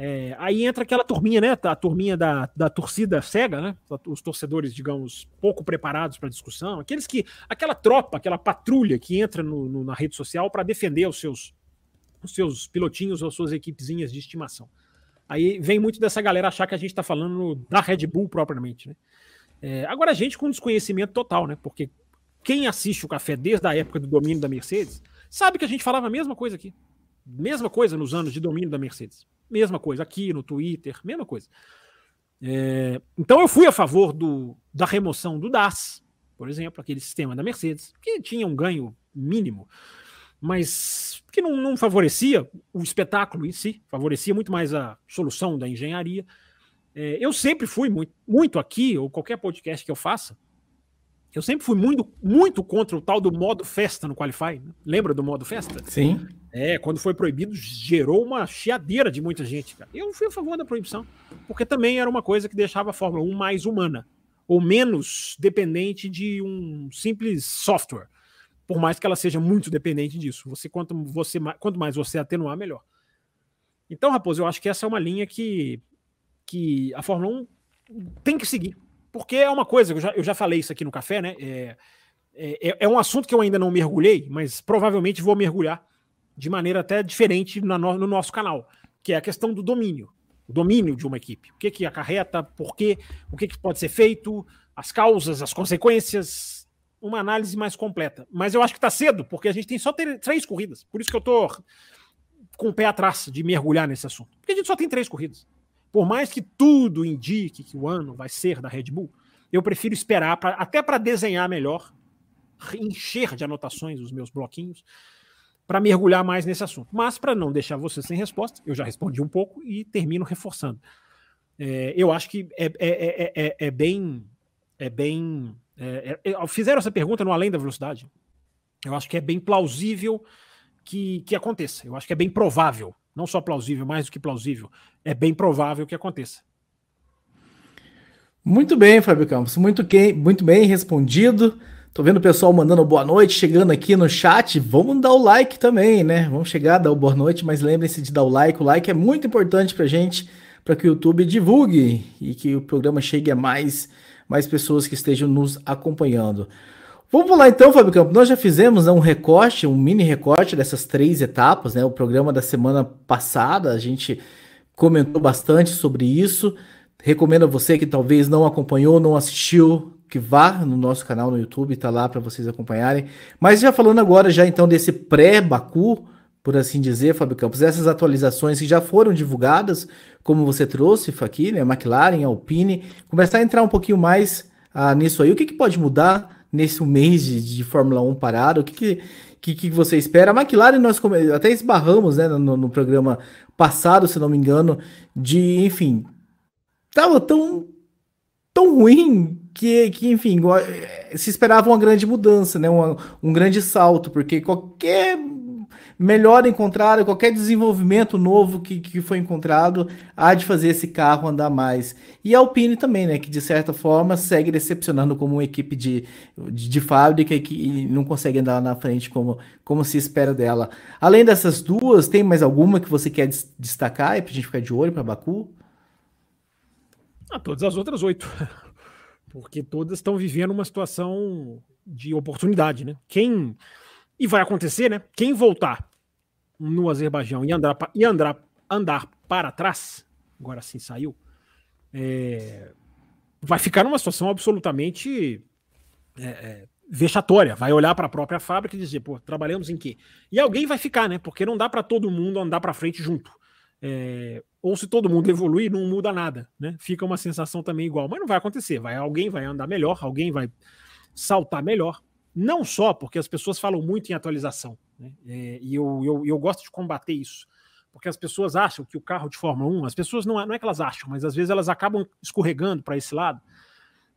É, aí entra aquela turminha, né? A turminha da, da torcida cega, né? Os torcedores, digamos, pouco preparados para discussão, aqueles que. aquela tropa, aquela patrulha que entra no, no, na rede social para defender os seus, os seus pilotinhos ou suas equipezinhas de estimação. Aí vem muito dessa galera achar que a gente está falando da Red Bull propriamente, né? É, agora a gente com desconhecimento total, né? Porque quem assiste o café desde a época do domínio da Mercedes sabe que a gente falava a mesma coisa aqui. Mesma coisa nos anos de domínio da Mercedes. Mesma coisa aqui no Twitter, mesma coisa. É, então eu fui a favor do, da remoção do DAS, por exemplo, aquele sistema da Mercedes, que tinha um ganho mínimo, mas que não, não favorecia o espetáculo em si, favorecia muito mais a solução da engenharia. É, eu sempre fui muito, muito aqui, ou qualquer podcast que eu faça, eu sempre fui muito, muito contra o tal do modo festa no Qualify. Né? Lembra do modo festa? Sim. É, quando foi proibido, gerou uma chiadeira de muita gente. Cara. Eu fui a favor da proibição, porque também era uma coisa que deixava a Fórmula 1 mais humana, ou menos dependente de um simples software. Por mais que ela seja muito dependente disso. Você quanto, você, quanto mais você atenuar, melhor. Então, Raposo, eu acho que essa é uma linha que, que a Fórmula 1 tem que seguir. Porque é uma coisa, eu já, eu já falei isso aqui no café, né? É, é, é um assunto que eu ainda não mergulhei, mas provavelmente vou mergulhar de maneira até diferente no, no nosso canal, que é a questão do domínio. O domínio de uma equipe. O que, que acarreta, por quê, o que, que pode ser feito, as causas, as consequências, uma análise mais completa. Mas eu acho que está cedo, porque a gente tem só três corridas. Por isso que eu estou com o pé atrás de mergulhar nesse assunto. Porque a gente só tem três corridas. Por mais que tudo indique que o ano vai ser da Red Bull, eu prefiro esperar pra, até para desenhar melhor, encher de anotações os meus bloquinhos, para mergulhar mais nesse assunto. Mas para não deixar você sem resposta, eu já respondi um pouco e termino reforçando. É, eu acho que é, é, é, é bem. É bem fizeram essa pergunta no Além da Velocidade. Eu acho que é bem plausível que, que aconteça. Eu acho que é bem provável não só plausível, mais do que plausível, é bem provável que aconteça. Muito bem, Fábio Campos, muito, que, muito bem respondido. Tô vendo o pessoal mandando boa noite, chegando aqui no chat. Vamos dar o like também, né? Vamos chegar, dar o boa noite, mas lembrem-se de dar o like. O like é muito importante pra gente, para que o YouTube divulgue e que o programa chegue a mais, mais pessoas que estejam nos acompanhando. Vamos lá então, Fábio Campos. Nós já fizemos né, um recorte, um mini recorte dessas três etapas, né? O programa da semana passada, a gente comentou bastante sobre isso. Recomendo a você que talvez não acompanhou, não assistiu, que vá no nosso canal no YouTube, tá lá para vocês acompanharem. Mas já falando agora já então desse pré-Baku, por assim dizer, Fábio Campos, essas atualizações que já foram divulgadas, como você trouxe aqui, né, McLaren, Alpine, começar a entrar um pouquinho mais ah, nisso aí. O que, que pode mudar? nesse mês de, de Fórmula 1 parado? O que, que, que, que você espera? A McLaren, nós até esbarramos né, no, no programa passado, se não me engano, de, enfim, tava tão, tão ruim que, que enfim, se esperava uma grande mudança, né, um, um grande salto, porque qualquer melhor encontrado, qualquer desenvolvimento novo que, que foi encontrado, há de fazer esse carro andar mais. E a Alpine também, né, que de certa forma segue decepcionando como uma equipe de, de, de fábrica e que não consegue andar na frente como, como se espera dela. Além dessas duas, tem mais alguma que você quer des destacar para a gente ficar de olho para Baku? Ah, todas as outras oito. Porque todas estão vivendo uma situação de oportunidade, né? Quem. E vai acontecer, né? Quem voltar no Azerbaijão e andar, e andar, andar para trás, agora sim saiu, é, vai ficar numa situação absolutamente é, é, vexatória. Vai olhar para a própria fábrica e dizer, pô, trabalhamos em quê? E alguém vai ficar, né? Porque não dá para todo mundo andar para frente junto. É, ou se todo mundo evoluir, não muda nada, né? Fica uma sensação também igual, mas não vai acontecer. Vai, alguém vai andar melhor, alguém vai saltar melhor. Não só porque as pessoas falam muito em atualização, né? É, e eu, eu, eu gosto de combater isso porque as pessoas acham que o carro de Fórmula 1, as pessoas não não é que elas acham, mas às vezes elas acabam escorregando para esse lado,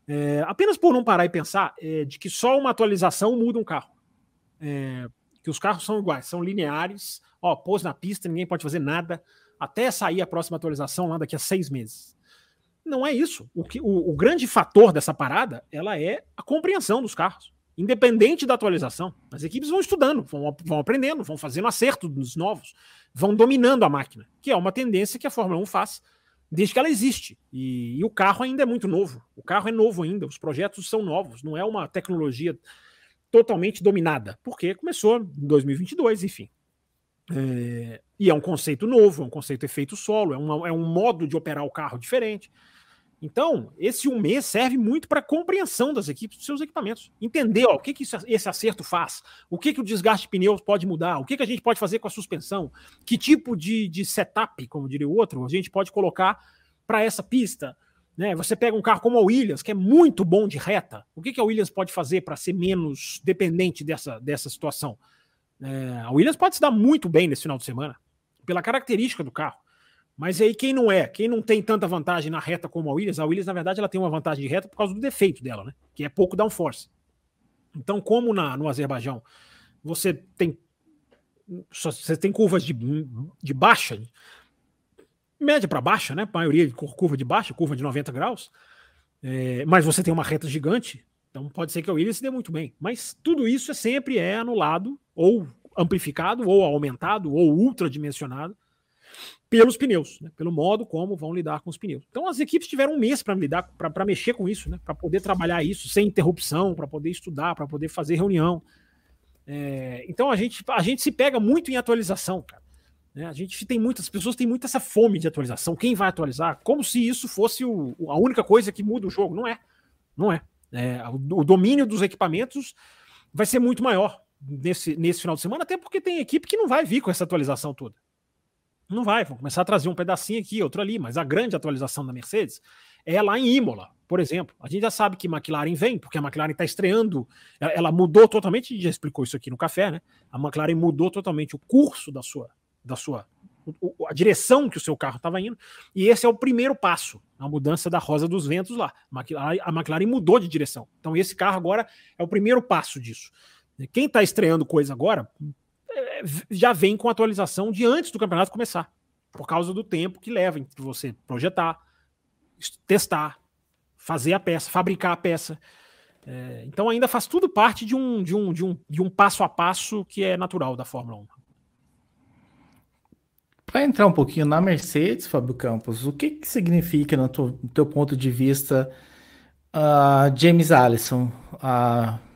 é, apenas por não parar e pensar é, de que só uma atualização muda um carro. É, que os carros são iguais, são lineares, ó, pôs na pista, ninguém pode fazer nada, até sair a próxima atualização lá daqui a seis meses. Não é isso. O, que, o, o grande fator dessa parada ela é a compreensão dos carros independente da atualização. As equipes vão estudando, vão, vão aprendendo, vão fazendo acerto nos novos, vão dominando a máquina, que é uma tendência que a Fórmula 1 faz desde que ela existe. E, e, o carro ainda é muito novo. O carro é novo ainda, os projetos são novos, não é uma tecnologia totalmente dominada, porque começou em 2022, enfim. É, e é um conceito novo, é um conceito efeito solo, é, uma, é um modo de operar o carro diferente. Então, esse um mês serve muito para compreensão das equipes dos seus equipamentos. Entender ó, o que, que esse acerto faz, o que, que o desgaste de pneus pode mudar, o que, que a gente pode fazer com a suspensão, que tipo de, de setup, como diria o outro, a gente pode colocar para essa pista. Né? Você pega um carro como a Williams, que é muito bom de reta, o que, que a Williams pode fazer para ser menos dependente dessa, dessa situação? É, a Williams pode se dar muito bem nesse final de semana, pela característica do carro. Mas aí quem não é, quem não tem tanta vantagem na reta como a Williams, a Williams na verdade ela tem uma vantagem de reta por causa do defeito dela, né? Que é pouco downforce. Então, como na, no Azerbaijão você tem você tem curvas de, de baixa, média para baixa, né? A maioria de curva de baixa, curva de 90 graus, é, mas você tem uma reta gigante, então pode ser que a Williams se dê muito bem. Mas tudo isso é sempre é anulado, ou amplificado, ou aumentado, ou ultradimensionado pelos pneus, né? pelo modo como vão lidar com os pneus. Então as equipes tiveram um mês para lidar, para mexer com isso, né? para poder trabalhar isso sem interrupção, para poder estudar, para poder fazer reunião. É, então a gente, a gente se pega muito em atualização, cara. Né? A gente tem muitas pessoas têm muito essa fome de atualização. Quem vai atualizar? Como se isso fosse o, a única coisa que muda o jogo. Não é. Não é. é o, o domínio dos equipamentos vai ser muito maior nesse, nesse final de semana, até porque tem equipe que não vai vir com essa atualização toda. Não vai, vão começar a trazer um pedacinho aqui, outro ali, mas a grande atualização da Mercedes é lá em Imola, por exemplo. A gente já sabe que McLaren vem, porque a McLaren está estreando, ela mudou totalmente, já explicou isso aqui no café, né? A McLaren mudou totalmente o curso da sua, da sua a direção que o seu carro estava indo, e esse é o primeiro passo, a mudança da rosa dos ventos lá. A McLaren mudou de direção. Então, esse carro agora é o primeiro passo disso. Quem está estreando coisa agora, já vem com atualização de antes do campeonato começar, por causa do tempo que leva em você projetar, testar, fazer a peça, fabricar a peça. É, então ainda faz tudo parte de um, de, um, de, um, de um passo a passo que é natural da Fórmula 1. Para entrar um pouquinho na Mercedes, Fábio Campos, o que, que significa, no teu, teu ponto de vista, uh, James Allison? Uh,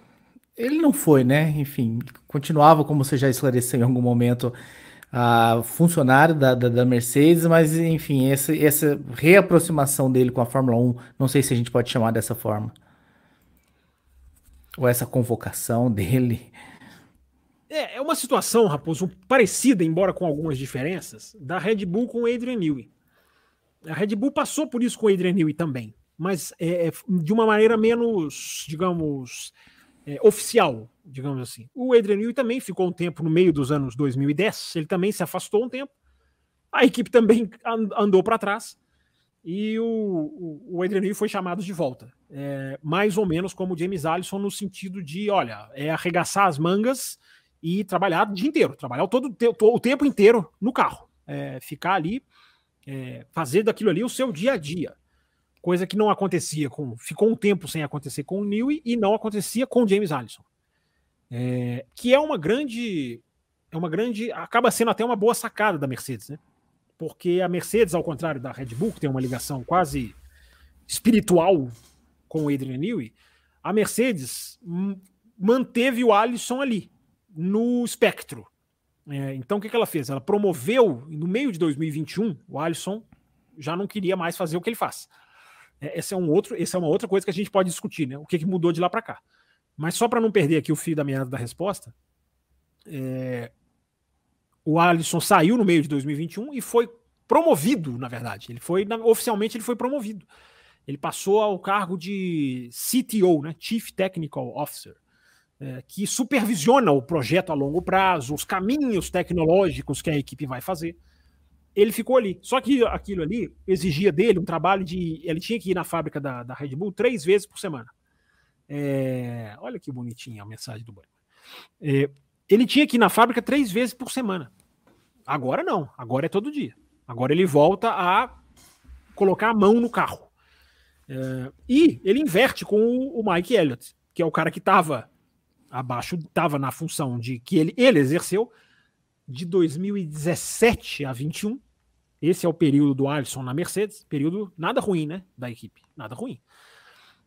ele não foi, né? Enfim, continuava, como você já esclareceu em algum momento, a funcionário da, da, da, Mercedes, mas enfim, essa, essa reaproximação dele com a Fórmula 1, não sei se a gente pode chamar dessa forma. Ou essa convocação dele. É, é uma situação, Raposo, parecida, embora com algumas diferenças, da Red Bull com o Adrian Newey. A Red Bull passou por isso com o Adrian Newey também, mas é, é de uma maneira menos, digamos, é, oficial, digamos assim. O Adrian Newey também ficou um tempo no meio dos anos 2010, ele também se afastou um tempo. A equipe também andou para trás e o, o, Adrian Newey foi chamado de volta. É, mais ou menos como o James Allison, no sentido de, olha, é arregaçar as mangas e trabalhar o dia inteiro, trabalhar todo, o tempo inteiro no carro, é, ficar ali, é, fazer daquilo ali o seu dia a dia coisa que não acontecia com. Ficou um tempo sem acontecer com o Newey e não acontecia com o James Allison. É, que é uma grande. É uma grande. Acaba sendo até uma boa sacada da Mercedes, né? Porque a Mercedes, ao contrário da Red Bull, que tem uma ligação quase espiritual com o Adrian Newey, a Mercedes manteve o Alisson ali, no espectro. É, então, o que, que ela fez? Ela promoveu, no meio de 2021, o Alisson já não queria mais fazer o que ele faz. É, esse é um outro, essa é uma outra coisa que a gente pode discutir, né? O que, que mudou de lá para cá. Mas só para não perder aqui o fio da meada da resposta, é, o Alisson saiu no meio de 2021 e foi promovido, na verdade. Ele foi oficialmente ele foi promovido. Ele passou ao cargo de CTO, né? Chief Technical Officer, é, que supervisiona o projeto a longo prazo, os caminhos tecnológicos que a equipe vai fazer. Ele ficou ali. Só que aquilo ali exigia dele um trabalho de. Ele tinha que ir na fábrica da, da Red Bull três vezes por semana. É, olha que bonitinha a mensagem do banho. É, ele tinha que ir na fábrica três vezes por semana. Agora não. Agora é todo dia. Agora ele volta a colocar a mão no carro. É, e ele inverte com o, o Mike Elliott, que é o cara que estava abaixo, estava na função de que ele, ele exerceu de 2017 a 21. Esse é o período do Alisson na Mercedes, período nada ruim, né, da equipe, nada ruim.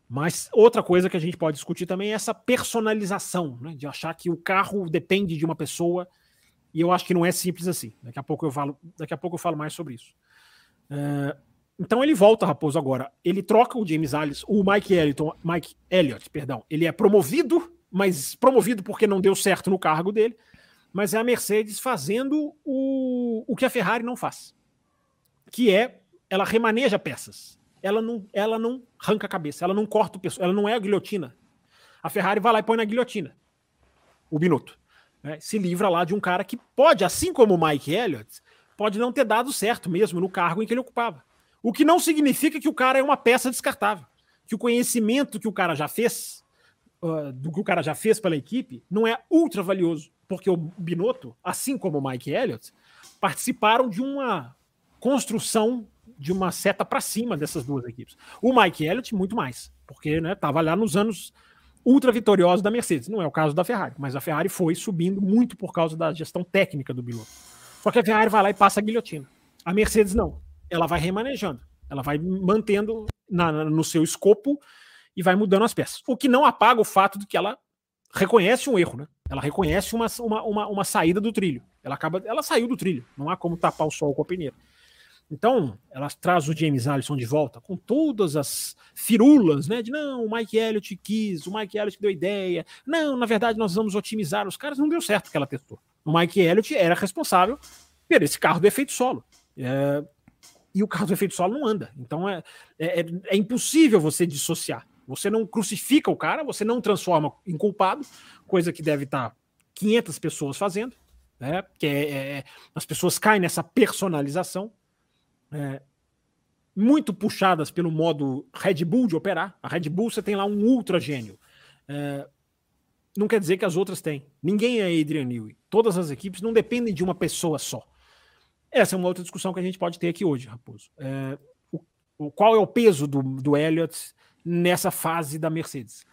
Mas outra coisa que a gente pode discutir também é essa personalização, né, de achar que o carro depende de uma pessoa, e eu acho que não é simples assim. Daqui a pouco eu falo, daqui a pouco eu falo mais sobre isso. É, então ele volta, Raposo, agora. Ele troca o James Alice, o Mike Elliott, Mike Elliott, perdão. Ele é promovido, mas promovido porque não deu certo no cargo dele. Mas é a Mercedes fazendo o, o que a Ferrari não faz. Que é, ela remaneja peças. Ela não, ela não arranca a cabeça, ela não corta o pessoal, ela não é a guilhotina. A Ferrari vai lá e põe na guilhotina o Binotto. Né? Se livra lá de um cara que pode, assim como o Mike Elliott, pode não ter dado certo mesmo no cargo em que ele ocupava. O que não significa que o cara é uma peça descartável. Que o conhecimento que o cara já fez, uh, do que o cara já fez pela equipe, não é ultra valioso. Porque o Binotto, assim como o Mike Elliott, participaram de uma construção de uma seta para cima dessas duas equipes. O Mike Elliott, muito mais, porque estava né, lá nos anos ultra vitoriosos da Mercedes. Não é o caso da Ferrari, mas a Ferrari foi subindo muito por causa da gestão técnica do Binotto. Só que a Ferrari vai lá e passa a guilhotina. A Mercedes não ela vai remanejando, ela vai mantendo na, no seu escopo e vai mudando as peças. O que não apaga o fato de que ela reconhece um erro, né? Ela reconhece uma, uma, uma, uma saída do trilho. Ela acaba, ela saiu do trilho. Não há como tapar o sol com a peneira. Então, ela traz o James Allison de volta com todas as firulas, né? De não, o Mike Elliott quis, o Mike Elliott deu ideia. Não, na verdade, nós vamos otimizar os caras. Não deu certo que ela testou. O Mike Elliott era responsável por esse carro do efeito solo. É, e o carro do efeito solo não anda. Então é, é, é, é, impossível você dissociar. Você não crucifica o cara, você não transforma em culpado, coisa que deve estar 500 pessoas fazendo, né? Que é, é, as pessoas caem nessa personalização, é, muito puxadas pelo modo Red Bull de operar. A Red Bull você tem lá um ultra gênio. É, não quer dizer que as outras têm. Ninguém é Adrian Newey. Todas as equipes não dependem de uma pessoa só. Essa é uma outra discussão que a gente pode ter aqui hoje, Raposo. É, o, o, qual é o peso do, do Elliott nessa fase da Mercedes?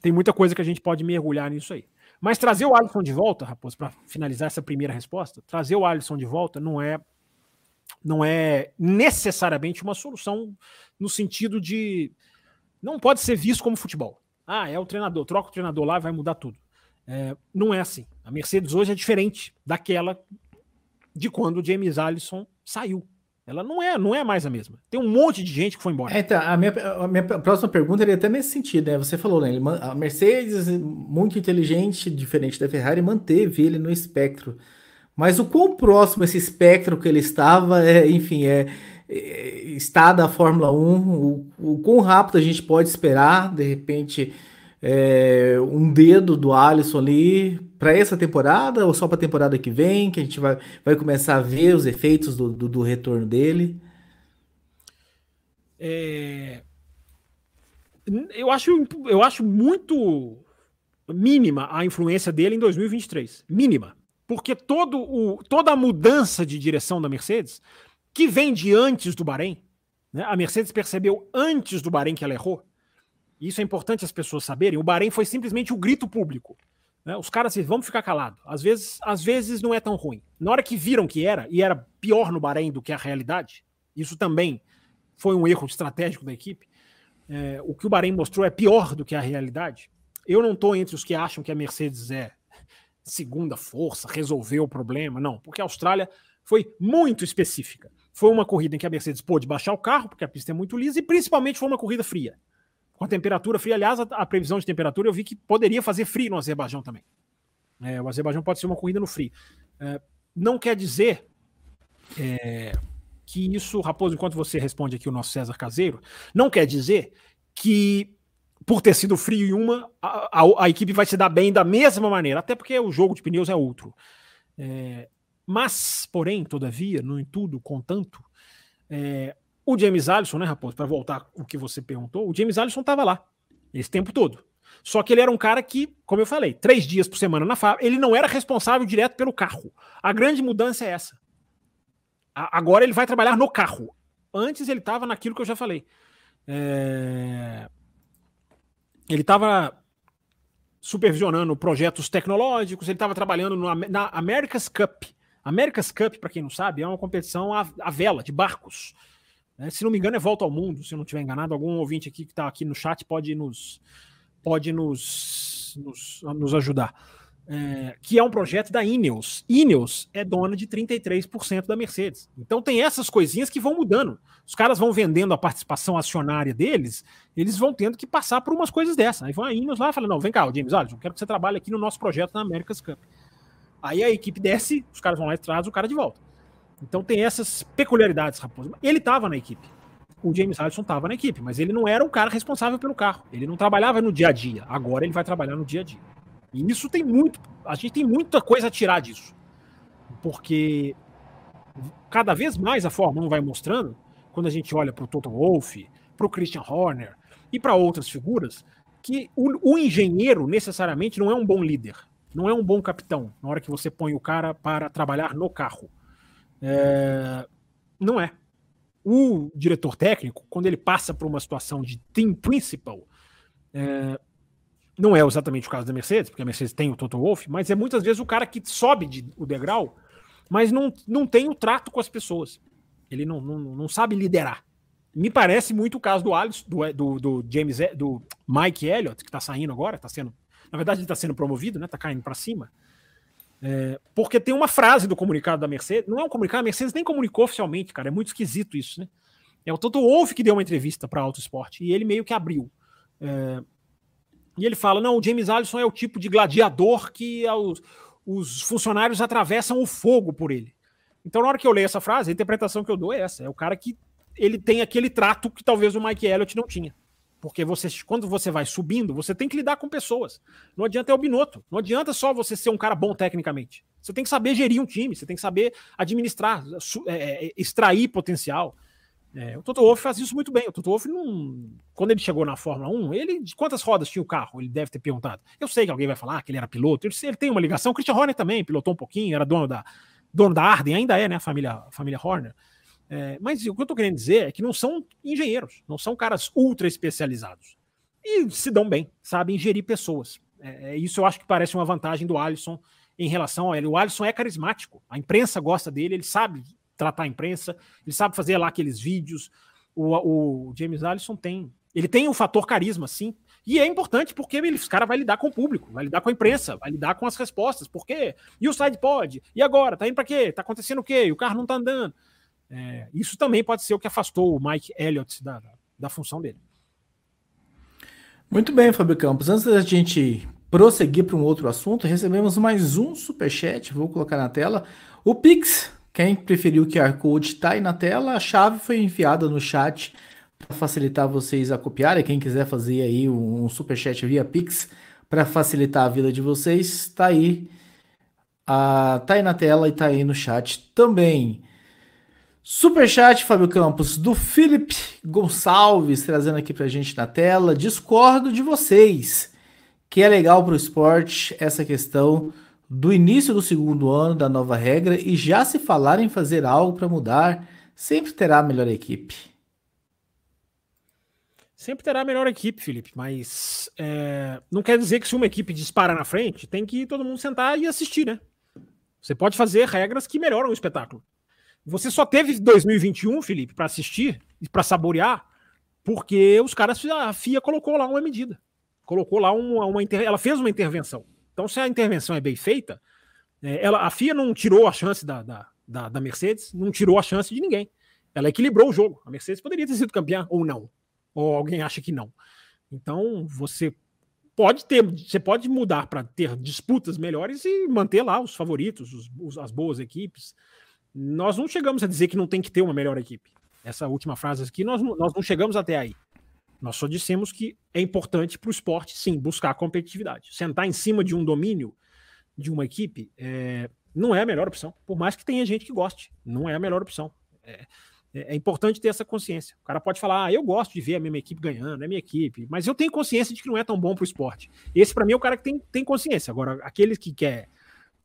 Tem muita coisa que a gente pode mergulhar nisso aí. Mas trazer o Alisson de volta, Raposo, para finalizar essa primeira resposta, trazer o Alisson de volta não é não é necessariamente uma solução no sentido de não pode ser visto como futebol. Ah, é o treinador, troca o treinador lá, vai mudar tudo. É, não é assim. A Mercedes hoje é diferente daquela de quando o James Allison saiu. Ela não é, não é mais a mesma. Tem um monte de gente que foi embora. É, então, a, minha, a minha próxima pergunta é até nesse sentido, né? Você falou, né? a Mercedes, muito inteligente, diferente da Ferrari, manteve ele no espectro. Mas o quão próximo esse espectro que ele estava, é, enfim, é, é, está da Fórmula 1, o, o quão rápido a gente pode esperar, de repente, é, um dedo do Alisson ali para essa temporada ou só para a temporada que vem, que a gente vai, vai começar a ver os efeitos do, do, do retorno dele? É... Eu, acho, eu acho muito mínima a influência dele em 2023. Mínima. Porque todo o, toda a mudança de direção da Mercedes, que vem de antes do Bahrein, né? a Mercedes percebeu antes do Bahrein que ela errou, isso é importante as pessoas saberem, o Bahrein foi simplesmente o grito público. Né? Os caras assim, vamos ficar calados. Às vezes, às vezes não é tão ruim. Na hora que viram que era, e era pior no Bahrein do que a realidade, isso também foi um erro estratégico da equipe. É, o que o Bahrein mostrou é pior do que a realidade. Eu não estou entre os que acham que a Mercedes é segunda força, resolveu o problema. Não, porque a Austrália foi muito específica Foi uma corrida em que a Mercedes pôde baixar o carro, porque a pista é muito lisa, e principalmente foi uma corrida fria. Com a temperatura fria. Aliás, a, a previsão de temperatura eu vi que poderia fazer frio no Azerbaijão também. É, o Azerbaijão pode ser uma corrida no frio. É, não quer dizer é, que isso, Raposo, enquanto você responde aqui o nosso César Caseiro, não quer dizer que por ter sido frio em uma, a, a, a, equipe vai se dar bem da mesma maneira, até porque o jogo de pneus é outro. É, mas, porém, todavia, no tudo, contanto, é, o James Allison, né, Raposo, para voltar o que você perguntou, o James Allison estava lá esse tempo todo. Só que ele era um cara que, como eu falei, três dias por semana na fábrica, ele não era responsável direto pelo carro. A grande mudança é essa. A, agora ele vai trabalhar no carro. Antes ele estava naquilo que eu já falei. É... Ele estava supervisionando projetos tecnológicos, ele estava trabalhando no, na America's Cup. America's Cup, para quem não sabe, é uma competição à, à vela, de barcos. É, se não me engano, é volta ao mundo, se eu não estiver enganado. Algum ouvinte aqui que está aqui no chat pode nos, pode nos, nos, nos ajudar. É, que é um projeto da Ineos. Ineos é dona de 33% da Mercedes. Então tem essas coisinhas que vão mudando. Os caras vão vendendo a participação acionária deles, eles vão tendo que passar por umas coisas dessas. Aí vão a Ineos lá e falam: não, vem cá, James, olha, eu quero que você trabalhe aqui no nosso projeto na America's Cup. Aí a equipe desce, os caras vão lá e trazem o cara de volta. Então tem essas peculiaridades, Raposo. Ele estava na equipe o James Allison estava na equipe, mas ele não era o cara responsável pelo carro. Ele não trabalhava no dia a dia. Agora ele vai trabalhar no dia a dia. E isso tem muito. A gente tem muita coisa a tirar disso. Porque cada vez mais a Fórmula 1 vai mostrando, quando a gente olha para o Toto Wolff, para o Christian Horner e para outras figuras, que o, o engenheiro necessariamente não é um bom líder, não é um bom capitão na hora que você põe o cara para trabalhar no carro. É, não é o diretor técnico, quando ele passa por uma situação de team principal, é, não é exatamente o caso da Mercedes, porque a Mercedes tem o Toto Wolff, mas é muitas vezes o cara que sobe de, o degrau, mas não, não tem o trato com as pessoas. Ele não, não, não sabe liderar. Me parece muito o caso do Alisson, do, do, do James, do Mike Elliott, que está saindo agora, está sendo, na verdade ele está sendo promovido, né? Está caindo para cima. É, porque tem uma frase do comunicado da Mercedes, não é um comunicado, a Mercedes nem comunicou oficialmente, cara, é muito esquisito isso, né? É o Toto Wolff que deu uma entrevista para Auto Esporte e ele meio que abriu. É, e ele fala: não, o James Allison é o tipo de gladiador que os, os funcionários atravessam o fogo por ele. Então, na hora que eu leio essa frase, a interpretação que eu dou é essa: é o cara que ele tem aquele trato que talvez o Mike Elliott não tinha. Porque você, quando você vai subindo, você tem que lidar com pessoas. Não adianta é o Binotto. Não adianta só você ser um cara bom tecnicamente. Você tem que saber gerir um time, você tem que saber administrar, é, é, extrair potencial. É, o Toto Wolff faz isso muito bem. O Toto Wolff, não, quando ele chegou na Fórmula 1, ele de quantas rodas tinha o carro? Ele deve ter perguntado. Eu sei que alguém vai falar que ele era piloto. Ele, ele tem uma ligação. O Christian Horner também pilotou um pouquinho, era dono da, dono da Arden, ainda é, né? A família, família Horner. É, mas o que eu estou querendo dizer é que não são engenheiros, não são caras ultra especializados. E se dão bem, sabem gerir pessoas. É, é, isso eu acho que parece uma vantagem do Alisson em relação a ele. O Alisson é carismático, a imprensa gosta dele, ele sabe tratar a imprensa, ele sabe fazer lá aqueles vídeos. O, o James Alisson tem. Ele tem um fator carisma, sim. E é importante porque ele, os cara vai lidar com o público, vai lidar com a imprensa, vai lidar com as respostas. Por quê? E o side pod? E agora? Tá indo para quê? Tá acontecendo o quê? O carro não tá andando. É, isso também pode ser o que afastou o Mike Elliott da, da função dele. Muito bem, Fábio Campos. Antes da gente prosseguir para um outro assunto, recebemos mais um superchat, vou colocar na tela. O Pix, quem preferiu o QR Code está aí na tela, a chave foi enviada no chat para facilitar vocês a copiarem. Quem quiser fazer aí um superchat via Pix para facilitar a vida de vocês, está aí. Ah, tá aí na tela e está aí no chat também. Superchat, Fábio Campos, do Felipe Gonçalves, trazendo aqui pra gente na tela. Discordo de vocês, que é legal pro esporte essa questão do início do segundo ano da nova regra e já se falar em fazer algo para mudar, sempre terá a melhor equipe. Sempre terá a melhor equipe, Felipe, mas é, não quer dizer que se uma equipe dispara na frente, tem que todo mundo sentar e assistir, né? Você pode fazer regras que melhoram o espetáculo. Você só teve 2021, Felipe, para assistir e para saborear, porque os caras, a FIA colocou lá uma medida. Colocou lá uma, uma ela fez uma intervenção. Então, se a intervenção é bem feita, é, ela, a FIA não tirou a chance da, da, da, da, Mercedes, não tirou a chance de ninguém. Ela equilibrou o jogo. A Mercedes poderia ter sido campeã ou não. Ou alguém acha que não. Então, você pode ter, você pode mudar para ter disputas melhores e manter lá os favoritos, os, os, as boas equipes. Nós não chegamos a dizer que não tem que ter uma melhor equipe. Essa última frase aqui, nós, nós não chegamos até aí. Nós só dissemos que é importante para o esporte, sim, buscar competitividade. Sentar em cima de um domínio de uma equipe é, não é a melhor opção. Por mais que tenha gente que goste, não é a melhor opção. É, é, é importante ter essa consciência. O cara pode falar, ah, eu gosto de ver a minha equipe ganhando, é minha equipe, mas eu tenho consciência de que não é tão bom para o esporte. Esse, para mim, é o cara que tem, tem consciência. Agora, aquele que quer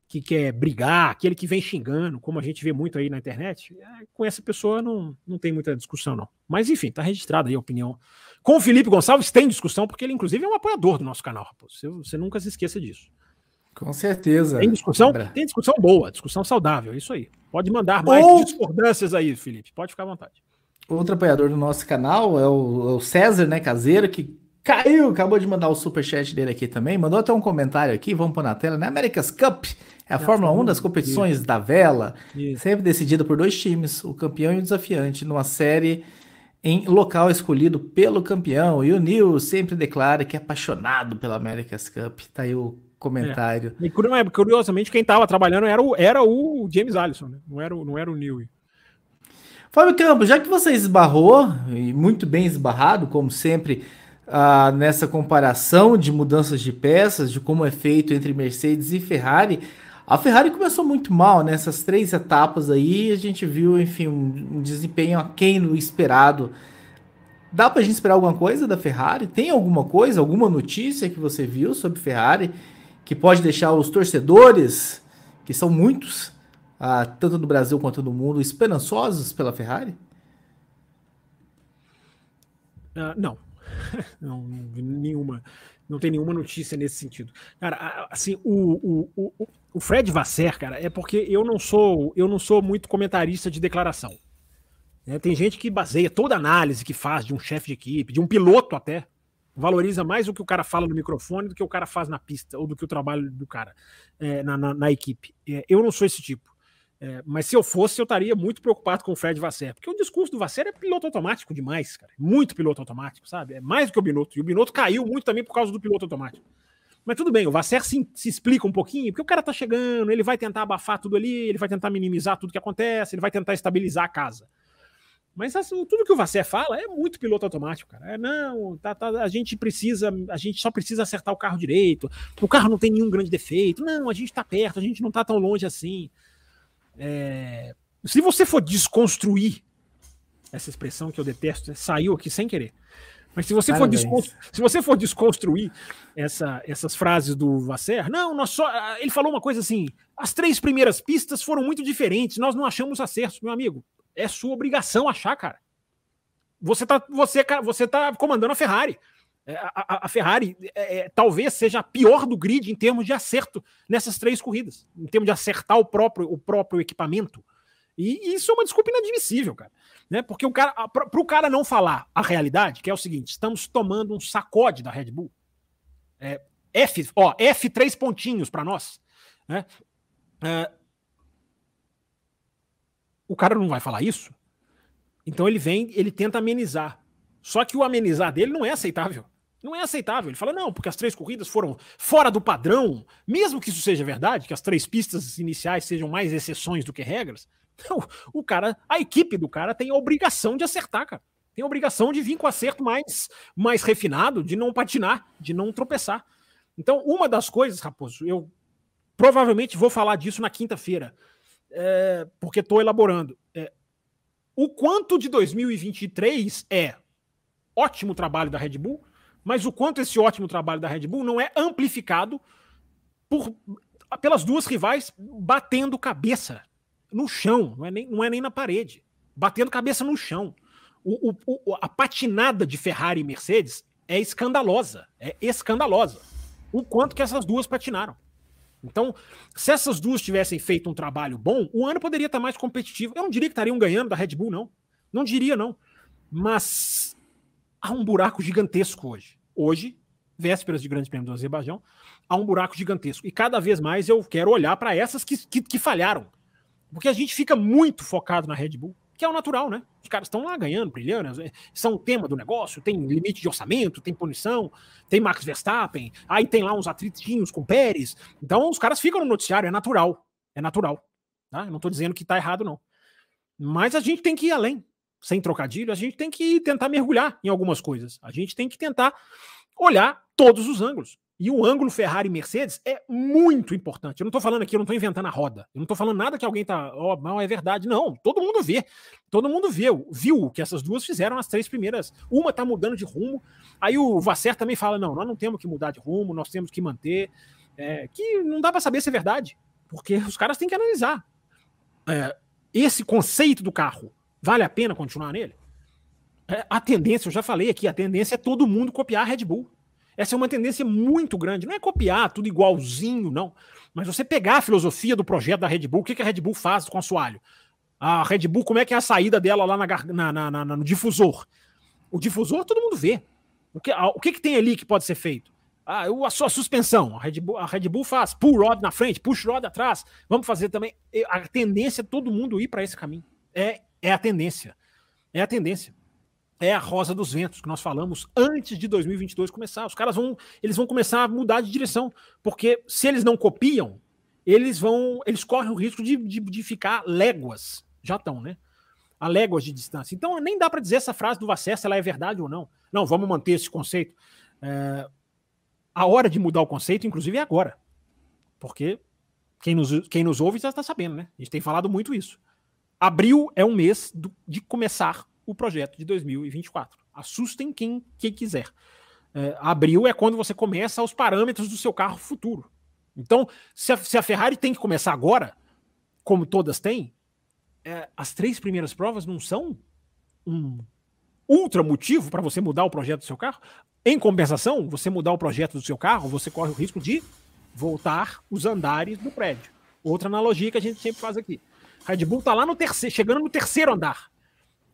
que quer brigar, aquele que vem xingando, como a gente vê muito aí na internet, é, com essa pessoa não, não tem muita discussão, não. Mas enfim, tá registrada aí a opinião. Com o Felipe Gonçalves tem discussão, porque ele, inclusive, é um apoiador do nosso canal, rapaz. Você, você nunca se esqueça disso. Com certeza. Tem discussão, tem discussão boa, discussão saudável, é isso aí. Pode mandar mais Ou... discordâncias aí, Felipe. Pode ficar à vontade. Outro apoiador do nosso canal é o, é o César, né, caseiro, que caiu, acabou de mandar o superchat dele aqui também. Mandou até um comentário aqui, vamos pôr na tela, né? America's Cup é a Fórmula 1 das competições isso. da vela, isso. sempre decidida por dois times, o campeão e o desafiante, numa série em local escolhido pelo campeão. E o Neil sempre declara que é apaixonado pela America's Cup. Tá aí o comentário. É. E curiosamente, quem estava trabalhando era o, era o James Allison, né? não, era o, não era o Neil. Fábio Campos, já que você esbarrou, e muito bem esbarrado, como sempre, ah, nessa comparação de mudanças de peças, de como é feito entre Mercedes e Ferrari, a Ferrari começou muito mal nessas três etapas aí, a gente viu, enfim, um, um desempenho aquém do esperado. Dá para a gente esperar alguma coisa da Ferrari? Tem alguma coisa, alguma notícia que você viu sobre Ferrari que pode deixar os torcedores, que são muitos, ah, tanto no Brasil quanto no mundo, esperançosos pela Ferrari? Uh, não. não, nenhuma. Não tem nenhuma notícia nesse sentido. Cara, assim, o, o, o, o Fred Vasser, cara, é porque eu não sou eu não sou muito comentarista de declaração. É, tem gente que baseia toda análise que faz de um chefe de equipe, de um piloto até, valoriza mais o que o cara fala no microfone do que o cara faz na pista, ou do que o trabalho do cara é, na, na, na, equipe. É, eu não sou esse tipo. É, mas se eu fosse, eu estaria muito preocupado com o Fred Vasser, porque o discurso do Vasser é piloto automático demais, cara. Muito piloto automático, sabe? É mais do que o Binotto. E o Binotto caiu muito também por causa do piloto automático. Mas tudo bem, o Vasser se, se, explica um pouquinho, porque o cara tá chegando, ele vai tentar abafar tudo ali, ele vai tentar minimizar tudo que acontece, ele vai tentar estabilizar a casa. Mas assim, tudo que o Vasser fala é muito piloto automático, cara. É, não, tá, tá, a gente precisa, a gente só precisa acertar o carro direito, o carro não tem nenhum grande defeito, não, a gente tá perto, a gente não tá tão longe assim. É, se você for desconstruir essa expressão que eu detesto, saiu aqui sem querer. Mas se você, for, se você for desconstruir essa, essas frases do Vasser, não, nós só. Ah, ele falou uma coisa assim: as três primeiras pistas foram muito diferentes, nós não achamos acertos, meu amigo. É sua obrigação achar, cara. Você tá, você, você tá comandando a Ferrari. É, a, a, a Ferrari é, é, talvez seja a pior do grid em termos de acerto nessas três corridas, em termos de acertar o próprio, o próprio equipamento. E, e isso é uma desculpa inadmissível, cara. Né? Porque o cara, para o cara não falar a realidade, que é o seguinte: estamos tomando um sacode da Red Bull. É, F, ó, F três pontinhos para nós. Né? É, o cara não vai falar isso. Então ele vem, ele tenta amenizar. Só que o amenizar dele não é aceitável. Não é aceitável. Ele fala, não, porque as três corridas foram fora do padrão, mesmo que isso seja verdade, que as três pistas iniciais sejam mais exceções do que regras. Então, o cara, a equipe do cara tem a obrigação de acertar, cara. Tem a obrigação de vir com acerto mais, mais refinado, de não patinar, de não tropeçar. Então, uma das coisas, Raposo, eu provavelmente vou falar disso na quinta-feira, é, porque estou elaborando. É, o quanto de 2023 é ótimo trabalho da Red Bull mas o quanto esse ótimo trabalho da Red Bull não é amplificado por, pelas duas rivais batendo cabeça no chão, não é nem, não é nem na parede, batendo cabeça no chão. O, o, o, a patinada de Ferrari e Mercedes é escandalosa, é escandalosa. O quanto que essas duas patinaram. Então, se essas duas tivessem feito um trabalho bom, o ano poderia estar mais competitivo. Eu não diria que estariam ganhando da Red Bull, não. Não diria, não. Mas há um buraco gigantesco hoje. Hoje, vésperas de Grande Prêmio do Azerbaijão, há um buraco gigantesco. E cada vez mais eu quero olhar para essas que, que, que, falharam. Porque a gente fica muito focado na Red Bull, que é o natural, né? Os caras estão lá ganhando, brilhando, são o tema do negócio, tem limite de orçamento, tem punição, tem Max Verstappen, aí tem lá uns atritinhos com Pérez. Então os caras ficam no noticiário, é natural. É natural. Tá? Eu não estou dizendo que está errado, não. Mas a gente tem que ir além. Sem trocadilho, a gente tem que tentar mergulhar em algumas coisas. A gente tem que tentar olhar todos os ângulos. E o ângulo Ferrari e Mercedes é muito importante. Eu não estou falando aqui, eu não estou inventando a roda. Eu não estou falando nada que alguém está, ó, oh, não é verdade. Não, todo mundo vê. Todo mundo viu, viu o que essas duas fizeram as três primeiras. Uma está mudando de rumo. Aí o Vasser também fala: não, nós não temos que mudar de rumo, nós temos que manter. É, que não dá para saber se é verdade, porque os caras têm que analisar. É, esse conceito do carro, vale a pena continuar nele? É, a tendência, eu já falei aqui, a tendência é todo mundo copiar a Red Bull. Essa é uma tendência muito grande. Não é copiar tudo igualzinho, não. Mas você pegar a filosofia do projeto da Red Bull, o que, que a Red Bull faz com o assoalho? A Red Bull, como é que é a saída dela lá na, na, na, no difusor? O difusor todo mundo vê. O que, o que, que tem ali que pode ser feito? Ah, a sua suspensão. A Red, Bull, a Red Bull faz pull rod na frente, push rod atrás. Vamos fazer também. A tendência é todo mundo ir para esse caminho. É, é a tendência. É a tendência é a rosa dos ventos que nós falamos antes de 2022 começar. Os caras vão, eles vão começar a mudar de direção, porque se eles não copiam, eles vão, eles correm o risco de, de, de ficar léguas, já estão, né? A léguas de distância. Então nem dá para dizer essa frase do Vassé se ela é verdade ou não. Não, vamos manter esse conceito. É, a hora de mudar o conceito, inclusive, é agora, porque quem nos, quem nos ouve já está sabendo, né? A gente tem falado muito isso. Abril é um mês do, de começar o projeto de 2024. Assustem quem, quem quiser. É, abril é quando você começa os parâmetros do seu carro futuro. Então, se a, se a Ferrari tem que começar agora, como todas têm, é, as três primeiras provas não são um ultra motivo para você mudar o projeto do seu carro. Em compensação, você mudar o projeto do seu carro, você corre o risco de voltar os andares do prédio. Outra analogia que a gente sempre faz aqui. Red Bull está lá no terceiro, chegando no terceiro andar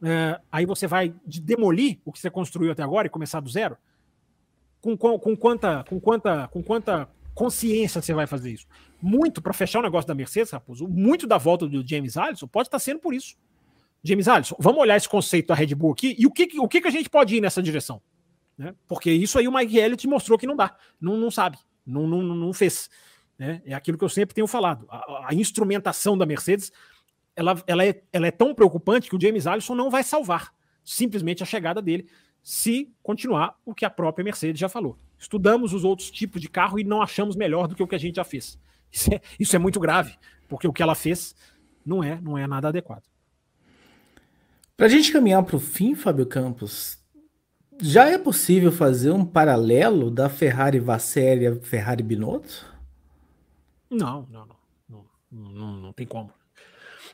é, aí você vai demolir o que você construiu até agora e começar do zero? Com, com, com, quanta, com, quanta, com quanta consciência você vai fazer isso? Muito, para fechar o negócio da Mercedes, Raposo, muito da volta do James Allison pode estar sendo por isso. James Allison, vamos olhar esse conceito da Red Bull aqui e o que, o que, que a gente pode ir nessa direção? Né? Porque isso aí o Mike Elliott mostrou que não dá, não, não sabe, não, não, não fez. Né? É aquilo que eu sempre tenho falado. A, a instrumentação da Mercedes ela, ela, é, ela é tão preocupante que o James Allison não vai salvar simplesmente a chegada dele se continuar o que a própria Mercedes já falou. Estudamos os outros tipos de carro e não achamos melhor do que o que a gente já fez. Isso é, isso é muito grave, porque o que ela fez não é, não é nada adequado. Para a gente caminhar para o fim, Fábio Campos, já é possível fazer um paralelo da Ferrari Vasseri à Ferrari Binotto? Não, não, não, não, não, não tem como.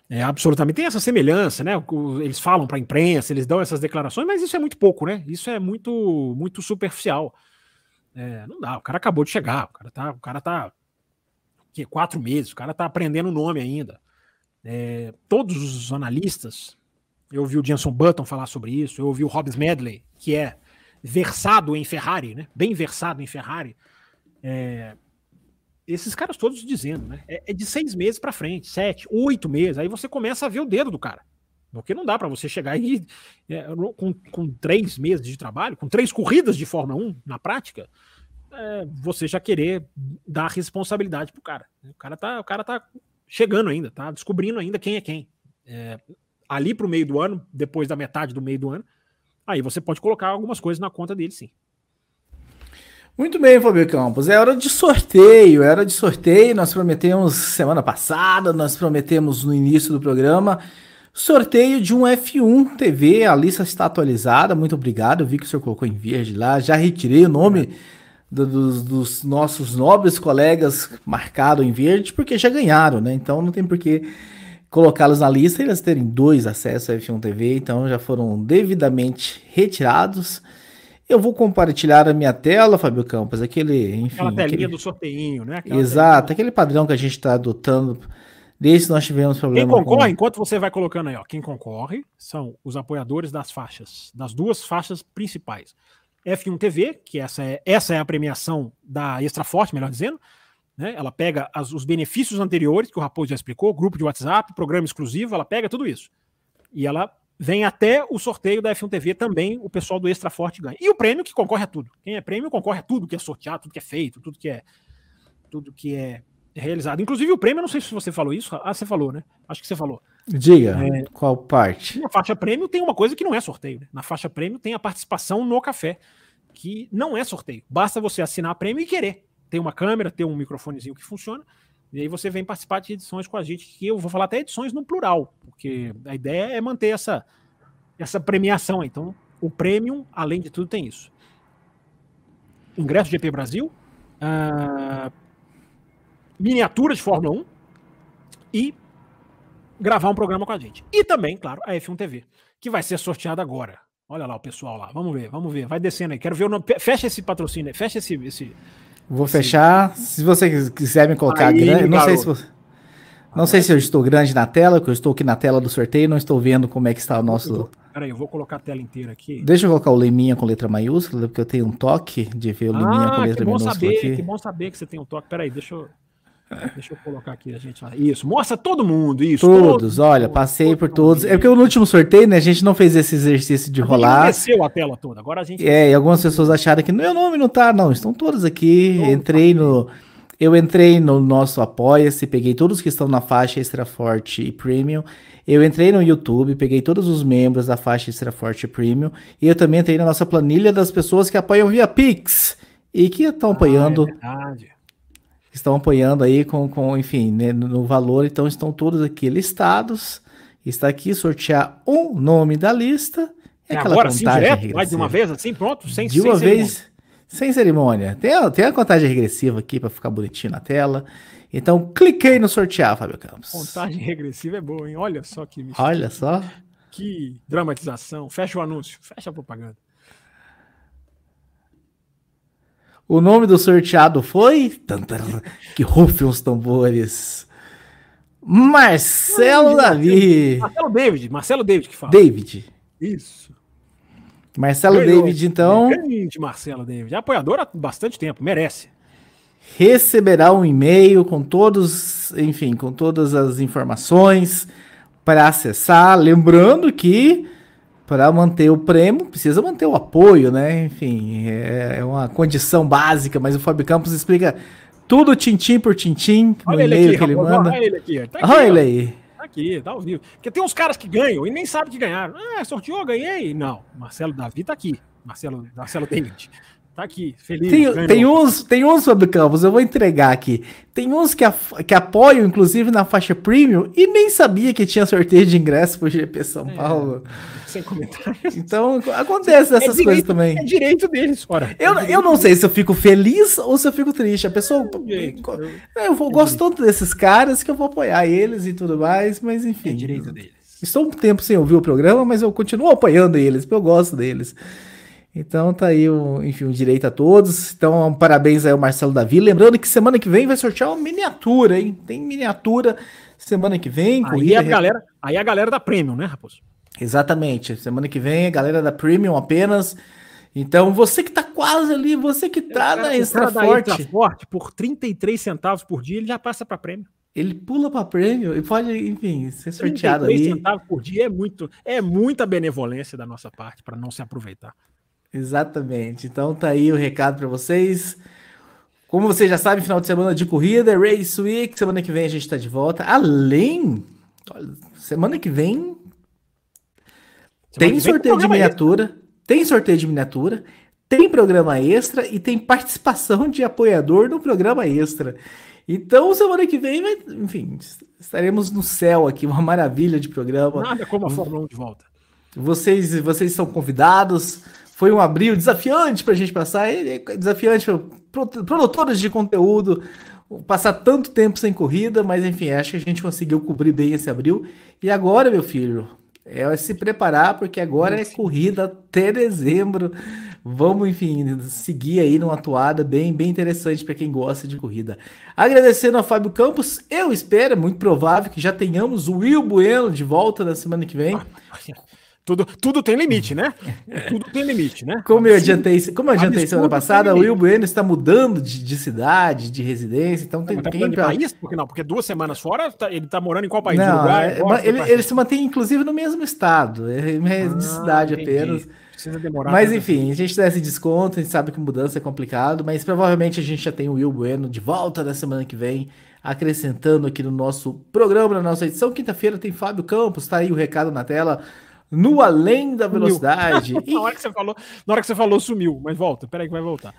É, absolutamente. Tem essa semelhança, né? Eles falam para a imprensa, eles dão essas declarações, mas isso é muito pouco, né? Isso é muito, muito superficial. É, não dá, o cara acabou de chegar, o cara tá, o cara tá que, quatro meses, o cara tá aprendendo o nome ainda. É, todos os analistas, eu ouvi o Jenson Button falar sobre isso, eu ouvi o Hobbs Medley, que é versado em Ferrari, né? Bem versado em Ferrari. É, esses caras todos dizendo, né? É, é de seis meses para frente, sete, oito meses. Aí você começa a ver o dedo do cara. Porque não dá para você chegar aí é, com, com três meses de trabalho, com três corridas de Fórmula 1 na prática, é, você já querer dar responsabilidade pro cara. O cara tá, o cara tá chegando ainda, tá descobrindo ainda quem é quem. É, ali pro meio do ano, depois da metade do meio do ano, aí você pode colocar algumas coisas na conta dele, sim. Muito bem, Fabio Campos. É hora de sorteio, é hora de sorteio. Nós prometemos semana passada, nós prometemos no início do programa. Sorteio de um F1 TV, a lista está atualizada. Muito obrigado. Eu vi que o senhor colocou em verde lá. Já retirei o nome do, dos, dos, nossos nobres colegas marcado em verde, porque já ganharam, né? Então não tem por que colocá-los na lista e eles terem dois acessos a F1 TV. Então já foram devidamente retirados. Eu vou compartilhar a minha tela, Fábio Campos, aquele, enfim... Aquela telinha aquele... do sorteinho, né? Aquela Exato, telinha. aquele padrão que a gente está adotando desde que nós tivemos problema Quem concorre, com... enquanto você vai colocando aí, ó, quem concorre são os apoiadores das faixas, das duas faixas principais. F1 TV, que essa é, essa é a premiação da Extra Forte, melhor dizendo, né? Ela pega as, os benefícios anteriores que o Raposo já explicou, grupo de WhatsApp, programa exclusivo, ela pega tudo isso E ela vem até o sorteio da F1 TV também, o pessoal do Extra Forte ganha. E o prêmio que concorre a tudo. Quem é prêmio concorre a tudo que é sorteado, tudo que é feito, tudo que é tudo que é realizado. Inclusive o prêmio, eu não sei se você falou isso. Ah, você falou, né? Acho que você falou. Diga, é, qual parte? Na faixa prêmio tem uma coisa que não é sorteio. Né? Na faixa prêmio tem a participação no café, que não é sorteio. Basta você assinar prêmio e querer. Tem uma câmera, tem um microfonezinho que funciona. E aí você vem participar de edições com a gente, que eu vou falar até edições no plural, porque a ideia é manter essa, essa premiação. Então, o Premium, além de tudo, tem isso. Ingresso GP Brasil, uh, miniatura de Fórmula 1 e gravar um programa com a gente. E também, claro, a F1 TV, que vai ser sorteada agora. Olha lá o pessoal lá. Vamos ver, vamos ver. Vai descendo aí. Quero ver o nome. Fecha esse patrocínio, fecha esse. esse Vou fechar. Se você quiser me colocar aí, grande, não sei se você. Não sei se eu estou grande na tela, porque eu estou aqui na tela do sorteio, não estou vendo como é que está o nosso. Peraí, eu vou colocar a tela inteira aqui. Deixa eu colocar o Leminha com letra maiúscula, porque eu tenho um toque de ver o Leminha ah, com letra minúscula saber, aqui. Que bom saber que você tem um toque. Peraí, deixa eu. Deixa eu colocar aqui a gente. Isso, mostra todo mundo, isso. Todos, todos olha, passei todos, por todos. É porque no último sorteio, né, a gente não fez esse exercício de rolar. desceu a tela toda, agora a gente. É, e algumas pessoas acharam que meu nome não tá, não, estão todos aqui. Entrei no. Eu entrei no nosso Apoia-se, peguei todos que estão na faixa Extra Forte e Premium. Eu entrei no YouTube, peguei todos os membros da faixa Extra Forte e Premium. E eu também entrei na nossa planilha das pessoas que apoiam via Pix e que estão apoiando. Ah, é verdade estão apoiando aí com, com enfim, né, no valor, então estão todos aqui listados. Está aqui sortear um nome da lista. É agora sim, direto? Vai de uma vez assim, pronto? Sem, de uma sem vez, cerimônia. sem cerimônia. Tem, a, tem a contagem regressiva aqui para ficar bonitinho na tela. Então, cliquei no sortear, Fábio Campos. Contagem regressiva é boa, hein? Olha só que Olha só. Que dramatização. Fecha o anúncio, fecha a propaganda. O nome do sorteado foi. Que rufem os tambores. Marcelo Davi. Marcelo David. Marcelo David que fala. David. Isso. Marcelo Ganhou. David, então. Grande Marcelo David. É apoiador há bastante tempo, merece. Receberá um e-mail com todos, enfim, com todas as informações para acessar. Lembrando que para manter o prêmio, precisa manter o apoio, né? Enfim, é, é uma condição básica, mas o Fábio Campos explica tudo tintim por tintim no e-mail que ele manda. Olha ele aqui, tá aqui, olha ele aí. Tá aqui, tá ao vivo. Porque tem uns caras que ganham e nem sabem que ganharam. Ah, sorteou, ganhei. Não, Marcelo Davi tá aqui. Marcelo, Marcelo David. Tá aqui, feliz. Tem, tem uns, tem uns sobre campos, eu vou entregar aqui. Tem uns que, a, que apoiam, inclusive, na faixa premium e nem sabia que tinha sorteio de ingresso pro GP São é, Paulo. Sem comentários. Então, acontece é essas direito, coisas também. É direito deles, fora. Eu, é eu não sei se eu fico feliz ou se eu fico triste. A pessoa. É eu, eu vou, gosto tanto desses caras que eu vou apoiar eles e tudo mais, mas enfim. É direito deles. Estou um tempo sem ouvir o programa, mas eu continuo apoiando eles, porque eu gosto deles. Então tá aí, o, enfim, o direito a todos. Então, um parabéns aí ao Marcelo Davi. Lembrando que semana que vem vai sortear uma miniatura, hein? Tem miniatura semana que vem. Aí, corrida, a, galera, aí a galera da Premium, né, Raposo? Exatamente. Semana que vem, a galera da Premium apenas. Então, você que tá quase ali, você que tá cara, na extra forte. extra forte, por 33 centavos por dia, ele já passa para prêmio. Ele pula para prêmio e pode, enfim, ser sorteado 33 aí. centavos por dia é muito, é muita benevolência da nossa parte para não se aproveitar. Exatamente. Então tá aí o recado para vocês. Como vocês já sabem, final de semana de corrida, Race Week. Semana que vem a gente está de volta. Além, semana que vem semana tem que sorteio de miniatura, extra. tem sorteio de miniatura, tem programa extra e tem participação de apoiador no programa extra. Então, semana que vem, vai, enfim, estaremos no céu aqui, uma maravilha de programa. Nada como a Fórmula 1 de volta. Vocês, vocês são convidados. Foi um abril desafiante para a gente passar, desafiante para produtores de conteúdo, passar tanto tempo sem corrida, mas enfim, acho que a gente conseguiu cobrir bem esse abril. E agora, meu filho, é se preparar, porque agora é corrida até dezembro. Vamos, enfim, seguir aí numa atuada bem, bem interessante para quem gosta de corrida. Agradecendo a Fábio Campos, eu espero, é muito provável que já tenhamos o Will Bueno de volta na semana que vem. Tudo, tudo tem limite, né? Tudo tem limite, né? Como eu adiantei, como eu adiantei semana passada, o. Will Bueno está mudando de, de cidade, de residência, então tem, tá tem mudando de país? Por que não? Porque duas semanas fora, tá- ele tá morando em qual país? Não, Uruguai? é, ele, país? ele se mantém inclusive no mesmo estado, é de Ah, cidade entendi. apenas. Precisa demorar. Mas enfim, a gente dá esse desconto, a gente sabe que mudança é complicado, mas provavelmente a gente já tem o Will Bueno de volta na semana que vem, acrescentando aqui no nosso programa, na nossa edição. Quinta-feira tem Fábio Campos, tá aí o recado na tela, no Além da Velocidade. Na hora que você falou, na hora que você falou, sumiu. Mas volta, peraí que vai voltar.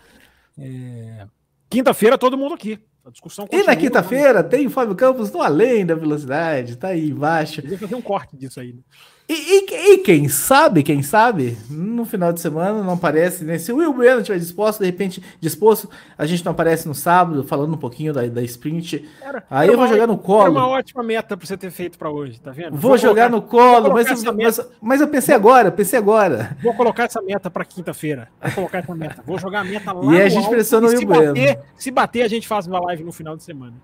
É, Quinta-feira, todo mundo aqui. A discussão E continua. na quinta-feira tem o Fábio Campos no Além da Velocidade, tá aí embaixo. Podia fazer um corte disso aí. né? E, e- e quem sabe, quem sabe, no final de semana não aparece, né? Se o Will Bueno estiver disposto, de repente, disposto, a gente não aparece no sábado, falando um pouquinho da, da sprint. Era- Aí era eu vou jogar no Era colo. uma ótima meta pra você ter feito pra hoje, tá vendo? Vou, jogar colocar- no colo, vou mas, mas, meta- mas eu pensei agora, pensei agora. Vou colocar essa meta pra quinta-feira. Vou colocar essa meta. Vou jogar a meta lá. E a gente pressiona o se Will Bueno. bater, se bater, a gente faz uma live no final de semana.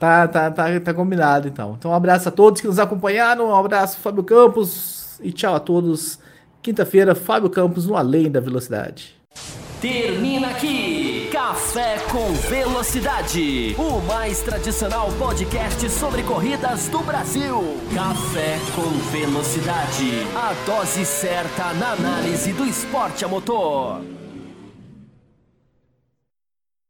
Tá, tá, tá, tá combinado então. Então um abraço a todos que nos acompanharam, um abraço Fábio Campos e tchau a todos. Quinta-feira, Fábio Campos no Além da Velocidade. Termina aqui Café com Velocidade, o mais tradicional podcast sobre corridas do Brasil. Café com Velocidade, a dose certa na análise do esporte a motor.